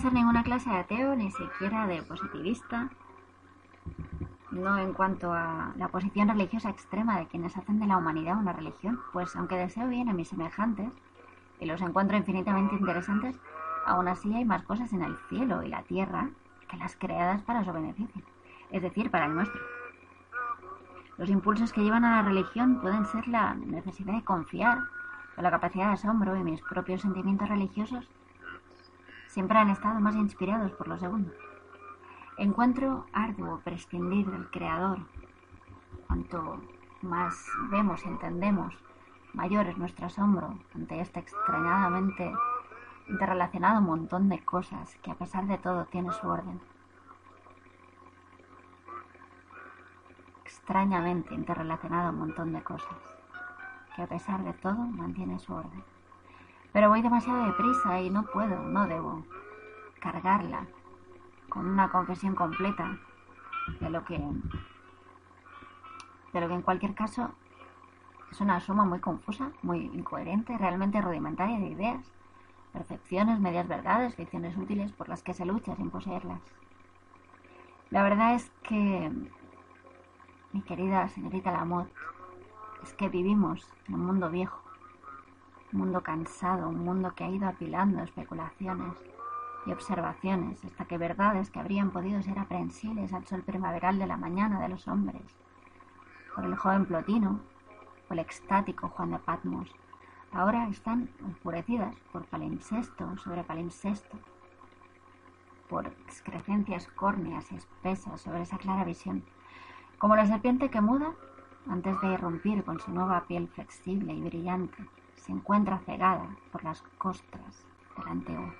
Ser ninguna clase de ateo, ni siquiera de positivista. No en cuanto a la posición religiosa extrema de quienes hacen de la humanidad una religión, pues aunque deseo bien a mis semejantes y los encuentro infinitamente interesantes, aún así hay más cosas en el cielo y la tierra que las creadas para su beneficio, es decir, para el nuestro. Los impulsos que llevan a la religión pueden ser la necesidad de confiar, o la capacidad de asombro y mis propios sentimientos religiosos siempre han estado más inspirados por lo segundo. Encuentro arduo prescindir del Creador. Cuanto más vemos y entendemos, mayor es nuestro asombro ante este extrañadamente interrelacionado montón de cosas que a pesar de todo tiene su orden. Extrañamente interrelacionado montón de cosas que a pesar de todo mantiene su orden. Pero voy demasiado deprisa y no puedo, no debo cargarla con una confesión completa de lo que de lo que en cualquier caso es una suma muy confusa, muy incoherente, realmente rudimentaria de ideas, percepciones, medias verdades, ficciones útiles por las que se lucha sin poseerlas. La verdad es que, mi querida señorita Lamotte, es que vivimos en un mundo viejo, un mundo cansado, un mundo que ha ido apilando especulaciones y observaciones hasta que verdades que habrían podido ser aprehensibles al sol primaveral de la mañana de los hombres, por el joven Plotino o el extático Juan de Patmos, ahora están oscurecidas por palimpsesto sobre palimpsesto, por excrecencias córneas y espesas sobre esa clara visión, como la serpiente que muda antes de irrumpir con su nueva piel flexible y brillante, se encuentra cegada por las costras del antiguo.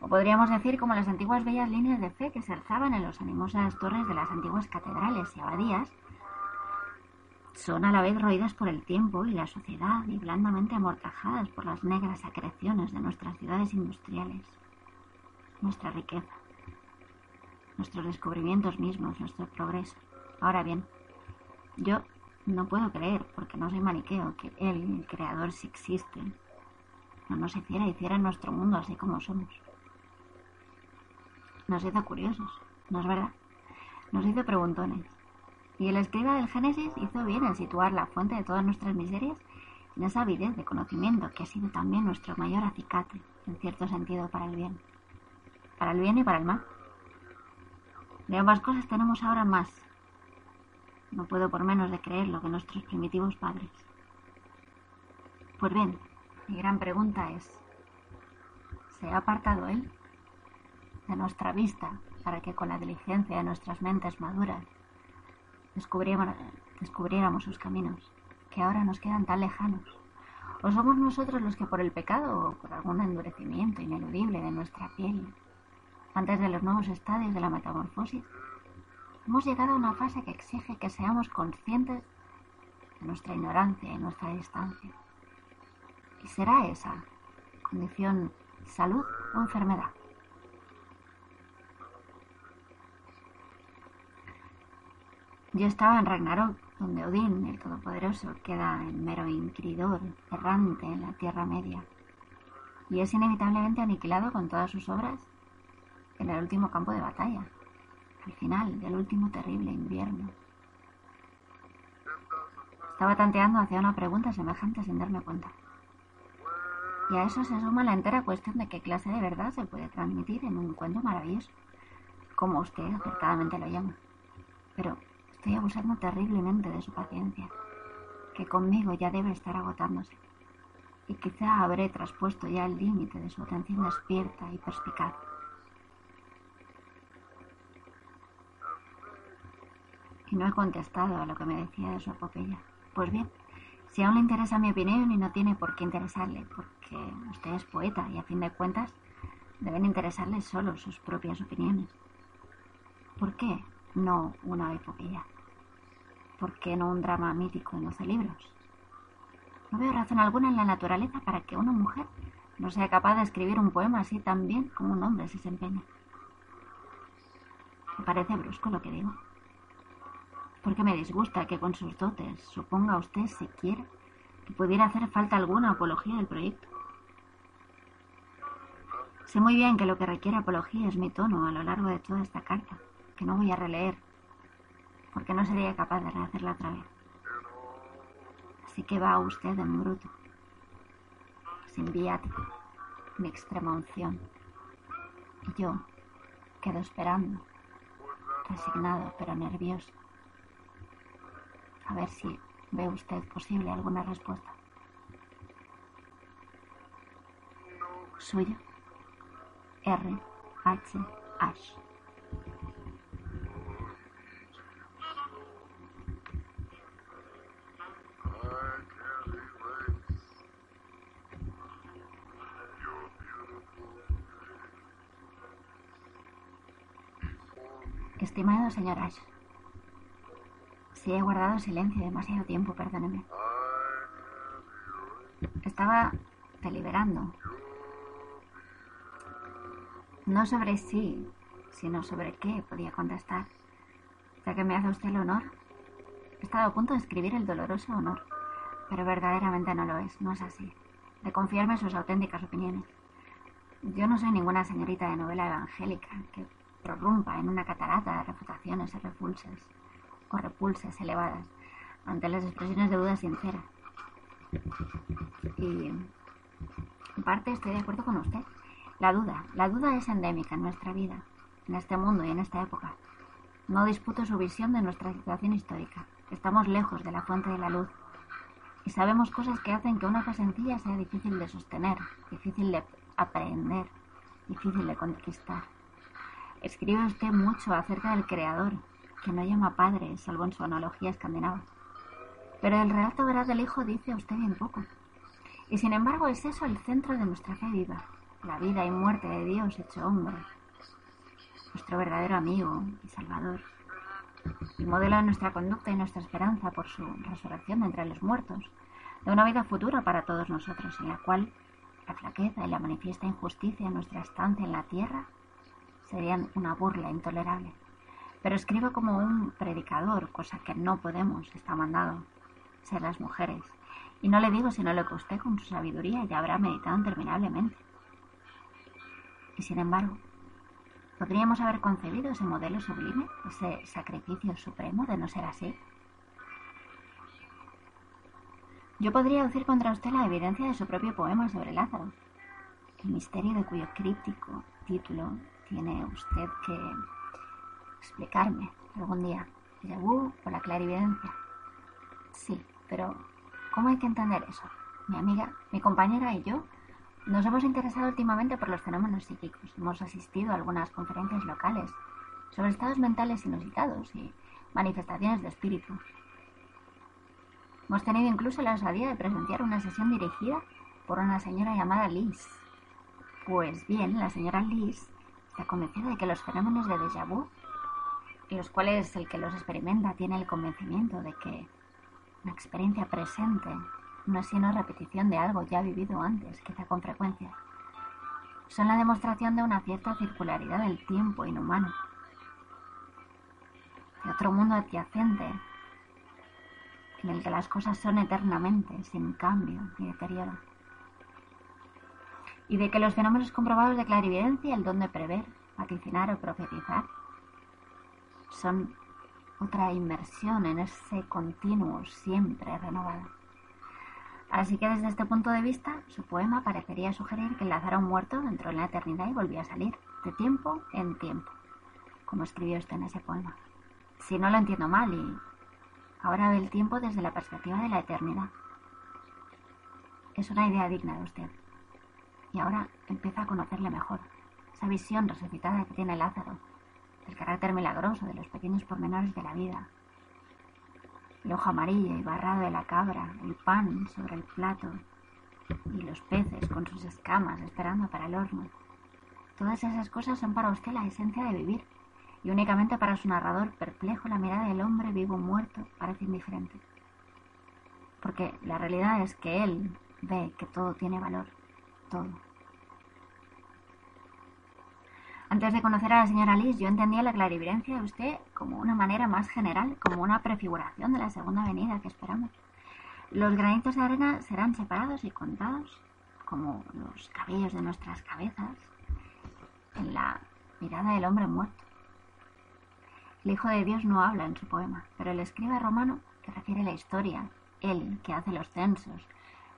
O podríamos decir como las antiguas bellas líneas de fe que se alzaban en las animosas torres de las antiguas catedrales y abadías, son a la vez roídas por el tiempo y la sociedad y blandamente amortajadas por las negras acreciones de nuestras ciudades industriales, nuestra riqueza, nuestros descubrimientos mismos, nuestro progreso. Ahora bien, yo no puedo creer, porque no soy maniqueo, que Él, el Creador, si existe, no nos hiciera, hiciera nuestro mundo así como somos. Nos hizo curiosos, ¿no es verdad? Nos hizo preguntones. Y el escriba del Génesis hizo bien en situar la fuente de todas nuestras miserias en esa avidez de conocimiento que ha sido también nuestro mayor acicate, en cierto sentido, para el bien. Para el bien y para el mal. De ambas cosas tenemos ahora más. No puedo por menos de creer lo que nuestros primitivos padres. Pues bien, mi gran pregunta es, ¿se ha apartado él de nuestra vista para que con la diligencia de nuestras mentes maduras descubriéramos, sus caminos, que ahora nos quedan tan lejanos? ¿O somos nosotros los que por el pecado o por algún endurecimiento ineludible de nuestra piel, antes de los nuevos estadios de la metamorfosis, hemos llegado a una fase que exige que seamos conscientes de nuestra ignorancia y nuestra distancia? Y será esa condición salud o enfermedad. Yo estaba en Ragnarok, donde Odín, el Todopoderoso, queda en mero inquiridor, errante en la Tierra Media, y es inevitablemente aniquilado con todas sus obras en el último campo de batalla, al final del último terrible invierno. Estaba tanteando hacia una pregunta semejante sin darme cuenta. Y a eso se suma la entera cuestión de qué clase de verdad se puede transmitir en un cuento maravilloso, como usted acertadamente lo llama. Pero Estoy abusando terriblemente de su paciencia, que conmigo ya debe estar agotándose. Y quizá habré traspuesto ya el límite de su atención despierta y perspicaz. Y no he contestado a lo que me decía de su epopeya. Pues bien, si aún le interesa mi opinión y no tiene por qué interesarle, porque usted es poeta y a fin de cuentas deben interesarle solo sus propias opiniones. ¿Por qué? no una epopeya. ¿Por qué no un drama mítico en 12 libros? No veo razón alguna en la naturaleza para que una mujer no sea capaz de escribir un poema así tan bien como un hombre si se empeña. Me parece brusco lo que digo. Porque me disgusta que con sus dotes suponga usted siquiera que pudiera hacer falta alguna apología del proyecto. Sé muy bien que lo que requiere apología es mi tono a lo largo de toda esta carta que no voy a releer, porque no sería capaz de rehacerla otra vez. Así que va usted en bruto, sin viático, mi extrema unción. Y yo quedo esperando, resignado pero nervioso, a ver si ve usted posible alguna respuesta. Suyo, R. H. H. Estimado señor Ash, he guardado silencio demasiado tiempo, perdóneme. Estaba deliberando. No sobre sí, sino sobre qué podía contestar. Ya que me hace usted el honor. He estado a punto de escribir el doloroso honor, pero verdaderamente no lo es, no es así. De confiarme sus auténticas opiniones. Yo no soy ninguna señorita de novela evangélica que prorrumpa en una catarata de refutaciones y repulsas o repulsas elevadas ante las expresiones de duda sincera. Y en parte estoy de acuerdo con usted. La duda, la duda es endémica en nuestra vida, en este mundo y en esta época. No disputo su visión de nuestra situación histórica. Estamos lejos de la fuente de la luz y sabemos cosas que hacen que una fe sencilla sea difícil de sostener, difícil de aprender, difícil de conquistar. Escribe usted mucho acerca del creador, que no llama padre, salvo en su analogía escandinava. Pero el relato veraz del Hijo dice usted bien poco. Y sin embargo es eso el centro de nuestra fe viva, la vida y muerte de Dios hecho hombre, nuestro verdadero amigo y salvador, el modelo de nuestra conducta y nuestra esperanza por su resurrección de entre los muertos, de una vida futura para todos nosotros, en la cual la flaqueza y la manifiesta injusticia en nuestra estancia en la tierra serían una burla intolerable. Pero escribo como un predicador, cosa que no podemos, está mandado, ser las mujeres. Y no le digo sino lo que usted con su sabiduría ya habrá meditado interminablemente. Y sin embargo, ¿podríamos haber concebido ese modelo sublime, ese sacrificio supremo de no ser así? Yo podría decir contra usted la evidencia de su propio poema sobre Lázaro, el misterio de cuyo críptico título tiene usted que explicarme algún día. ¿Déjà vu o la clarividencia? Sí, pero ¿cómo hay que entender eso? Mi amiga, mi compañera y yo nos hemos interesado últimamente por los fenómenos psíquicos. Hemos asistido a algunas conferencias locales sobre estados mentales inusitados y manifestaciones de espíritu. Hemos tenido incluso la osadía de presenciar una sesión dirigida por una señora llamada Liz. Pues bien, la señora Liz Está convencida de que los fenómenos de déjà vu, los cuales el que los experimenta tiene el convencimiento de que la experiencia presente no es sino repetición de algo ya vivido antes, quizá con frecuencia. Son la demostración de una cierta circularidad del tiempo inhumano, de otro mundo adyacente, en el que las cosas son eternamente, sin cambio ni deterioro. Y de que los fenómenos comprobados de clarividencia, el don de prever, vaticinar o profetizar, son otra inmersión en ese continuo siempre renovado. Así que desde este punto de vista, su poema parecería sugerir que Lázaro muerto entró en la eternidad y volvió a salir, de tiempo en tiempo, como escribió usted en ese poema. Si no lo entiendo mal, y ahora ve el tiempo desde la perspectiva de la eternidad. Es una idea digna de usted. Y ahora empieza a conocerle mejor, esa visión resucitada que tiene Lázaro, el carácter milagroso de los pequeños pormenores de la vida. El ojo amarillo y barrado de la cabra, el pan sobre el plato y los peces con sus escamas esperando para el horno. Todas esas cosas son para usted la esencia de vivir y únicamente para su narrador perplejo la mirada del hombre vivo o muerto parece indiferente. Porque la realidad es que él ve que todo tiene valor, todo. Antes de conocer a la señora Liz, yo entendía la clarividencia de usted como una manera más general, como una prefiguración de la segunda venida que esperamos. Los granitos de arena serán separados y contados, como los cabellos de nuestras cabezas, en la mirada del hombre muerto. El Hijo de Dios no habla en su poema, pero el escriba romano que refiere la historia, él que hace los censos,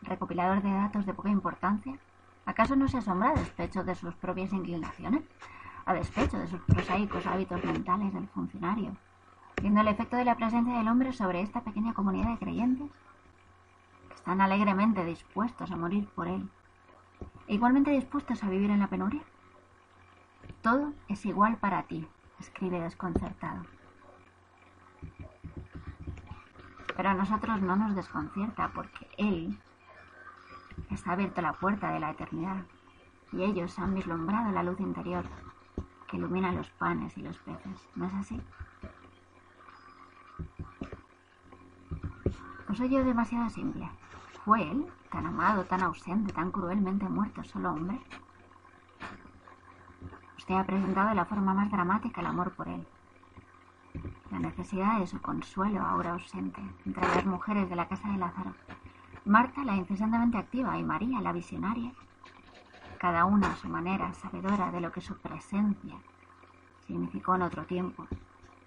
recopilador de datos de poca importancia, ¿acaso no se asombra despecho de sus propias inclinaciones? A despecho de sus prosaicos hábitos mentales del funcionario, viendo el efecto de la presencia del hombre sobre esta pequeña comunidad de creyentes que están alegremente dispuestos a morir por él, e igualmente dispuestos a vivir en la penuria. Todo es igual para ti, escribe desconcertado. Pero a nosotros no nos desconcierta porque Él está abierto la puerta de la eternidad y ellos han vislumbrado la luz interior que ilumina los panes y los peces. ¿No es así? ¿O soy yo demasiado simple? ¿Fue él, tan amado, tan ausente, tan cruelmente muerto, solo hombre? Usted ha presentado de la forma más dramática el amor por él. La necesidad de su consuelo ahora ausente entre las mujeres de la casa de Lázaro. Marta, la incesantemente activa, y María, la visionaria, cada una a su manera, sabedora de lo que su presencia significó en otro tiempo.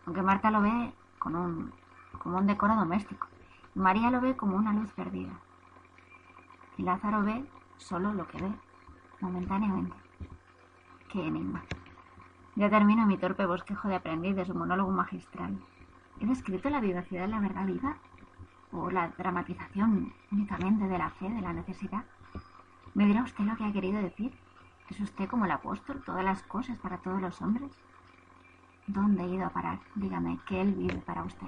Aunque Marta lo ve con un, como un decoro doméstico, y María lo ve como una luz perdida. Y Lázaro ve solo lo que ve, momentáneamente. Qué enigma. Ya termino mi torpe bosquejo de aprendiz de su monólogo magistral. ¿He descrito la vivacidad de la verdad viva? ¿O la dramatización únicamente de la fe, de la necesidad? ¿Me dirá usted lo que ha querido decir? ¿Es usted como el apóstol, todas las cosas para todos los hombres? ¿Dónde he ido a parar? Dígame, que Él vive para usted.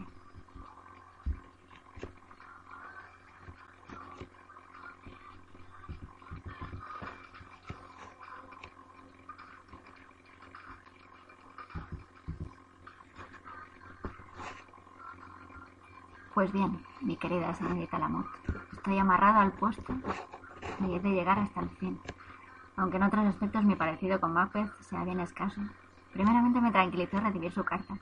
Pues bien, mi querida señorita Lamotte, estoy amarrado al puesto y de llegar hasta el fin. Aunque en otros aspectos mi parecido con Macbeth sea bien escaso. Primeramente me tranquilizó recibir su carta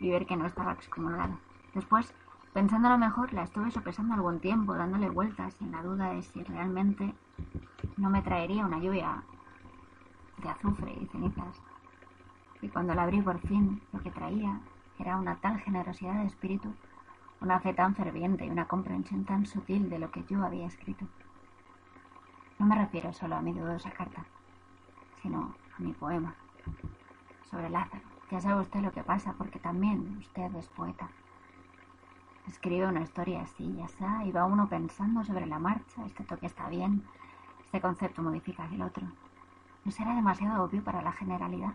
y ver que no estaba excomulgada. Después, pensándolo mejor, la estuve sopesando algún tiempo, dándole vueltas en la duda de si realmente no me traería una lluvia de azufre y cenizas. Y cuando la abrí por fin, lo que traía era una tal generosidad de espíritu, una fe tan ferviente y una comprensión tan sutil de lo que yo había escrito. No me refiero solo a mi dudosa carta, sino a mi poema sobre Lázaro. Ya sabe usted lo que pasa, porque también usted es poeta. Escribe una historia así, ya está, y va uno pensando sobre la marcha, este toque está bien, este concepto modifica el otro. ¿No será demasiado obvio para la generalidad?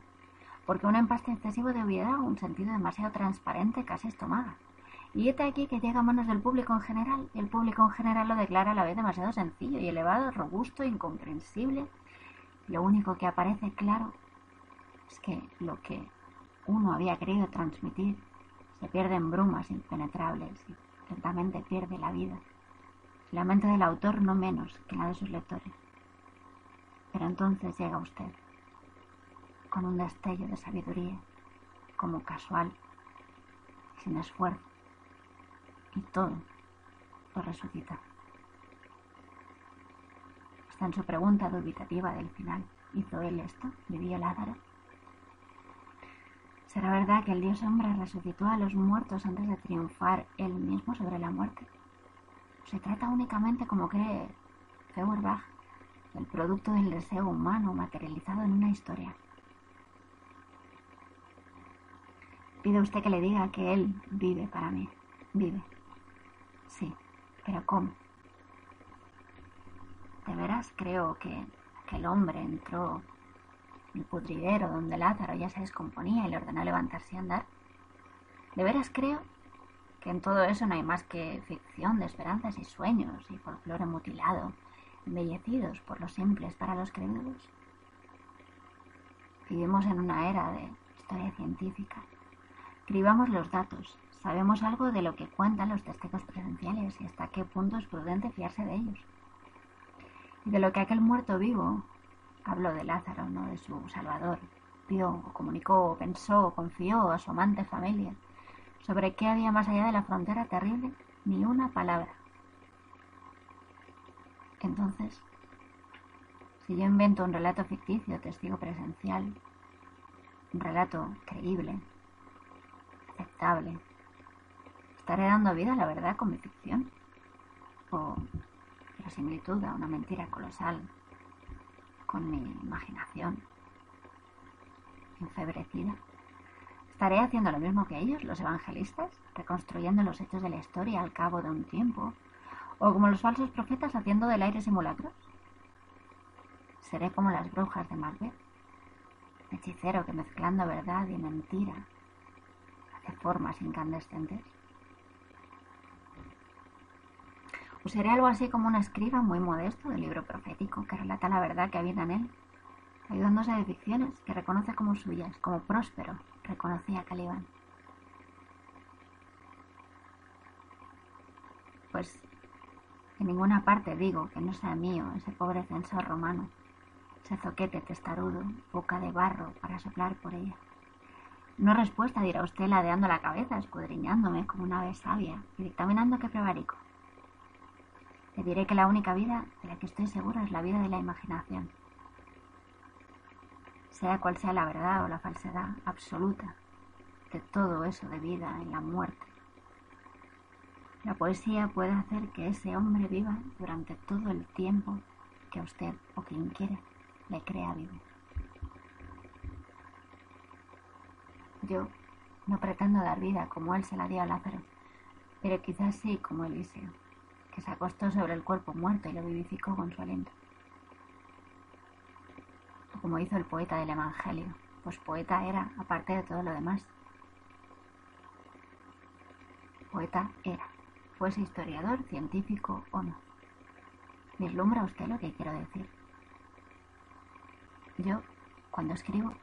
Porque un empaste excesivo de obviedad, un sentido demasiado transparente, casi estomaga. Y este aquí que llega a manos del público en general, el público en general lo declara a la vez demasiado sencillo y elevado, robusto, incomprensible. Lo único que aparece claro es que lo que uno había querido transmitir se pierde en brumas impenetrables y lentamente pierde la vida. la mente del autor no menos que la de sus lectores. Pero entonces llega usted, con un destello de sabiduría, como casual, sin esfuerzo, y todo lo resucita. Está en su pregunta dubitativa del final. ¿Hizo él esto? ¿Vivía Lázaro? ¿Será verdad que el dios hombre resucitó a los muertos antes de triunfar él mismo sobre la muerte? Se trata únicamente, como cree Feuerbach, del producto del deseo humano materializado en una historia. Pide usted que le diga que él vive para mí. Vive. Sí, pero ¿cómo? De veras creo que, que el hombre entró en el pudridero donde Lázaro ya se descomponía y le ordenó levantarse y andar. De veras creo que en todo eso no hay más que ficción de esperanzas y sueños y folclore mutilado, embellecidos por los simples para los crédulos. Vivimos en una era de historia científica. Escribamos los datos, sabemos algo de lo que cuentan los testigos presenciales y hasta qué punto es prudente fiarse de ellos. Y de lo que aquel muerto vivo, hablo de Lázaro, no de su Salvador, vio o comunicó pensó confió a su amante familia, sobre qué había más allá de la frontera terrible, ni una palabra. Entonces, si yo invento un relato ficticio, testigo presencial, un relato creíble, aceptable, ¿estaré dando vida a la verdad con mi ficción? ¿O la similitud a una mentira colosal con mi imaginación enfebrecida? ¿Estaré haciendo lo mismo que ellos, los evangelistas, reconstruyendo los hechos de la historia al cabo de un tiempo? ¿O como los falsos profetas haciendo del aire simulacros? ¿Seré como las brujas de Macbeth? Hechicero que mezclando verdad y mentira hace formas incandescentes. ¿O seré algo así como un escriba muy modesto del libro profético que relata la verdad que habita en él, ayudándose de ficciones que reconoce como suyas, como próspero, reconocía Calibán. Pues en ninguna parte digo que no sea mío ese pobre censor romano, ese zoquete testarudo, boca de barro para soplar por ella. No respuesta, dirá usted, ladeando la cabeza, escudriñándome como una ave sabia y dictaminando que prevarico. Le diré que la única vida de la que estoy segura es la vida de la imaginación sea cual sea la verdad o la falsedad absoluta de todo eso de vida en la muerte. La poesía puede hacer que ese hombre viva durante todo el tiempo que usted o quien quiere le crea vivo. Yo no pretendo dar vida como él se la dio a Lázaro, pero quizás sí como Eliseo, que se acostó sobre el cuerpo muerto y lo vivificó con su aliento como hizo el poeta del Evangelio, pues poeta era, aparte de todo lo demás. Poeta era, fuese historiador, científico o no. ¿Vislumbra usted lo que quiero decir? Yo, cuando escribo,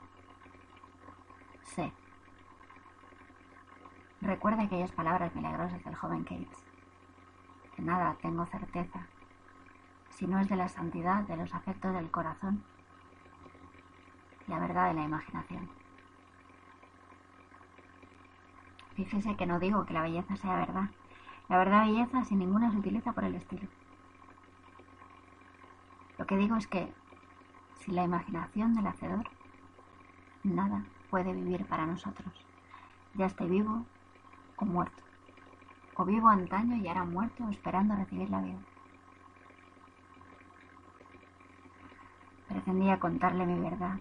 sé. Recuerda aquellas palabras milagrosas del joven Cates. De nada tengo certeza, si no es de la santidad de los afectos del corazón la verdad de la imaginación. Fíjese que no digo que la belleza sea verdad. La verdad belleza sin ninguna sutileza por el estilo. Lo que digo es que sin la imaginación del hacedor, nada puede vivir para nosotros, ya esté vivo o muerto, o vivo antaño y ahora muerto esperando recibir la vida. Pretendía contarle mi verdad,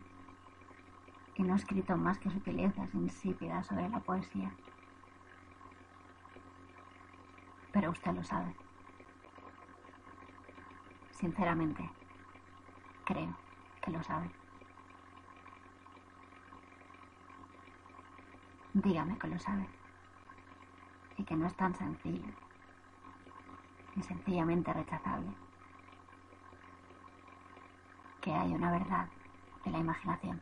que no he escrito más que sutilezas insípidas sobre la poesía. Pero usted lo sabe. Sinceramente, creo que lo sabe. Dígame que lo sabe. Y que no es tan sencillo, ni sencillamente rechazable. Que hay una verdad de la imaginación.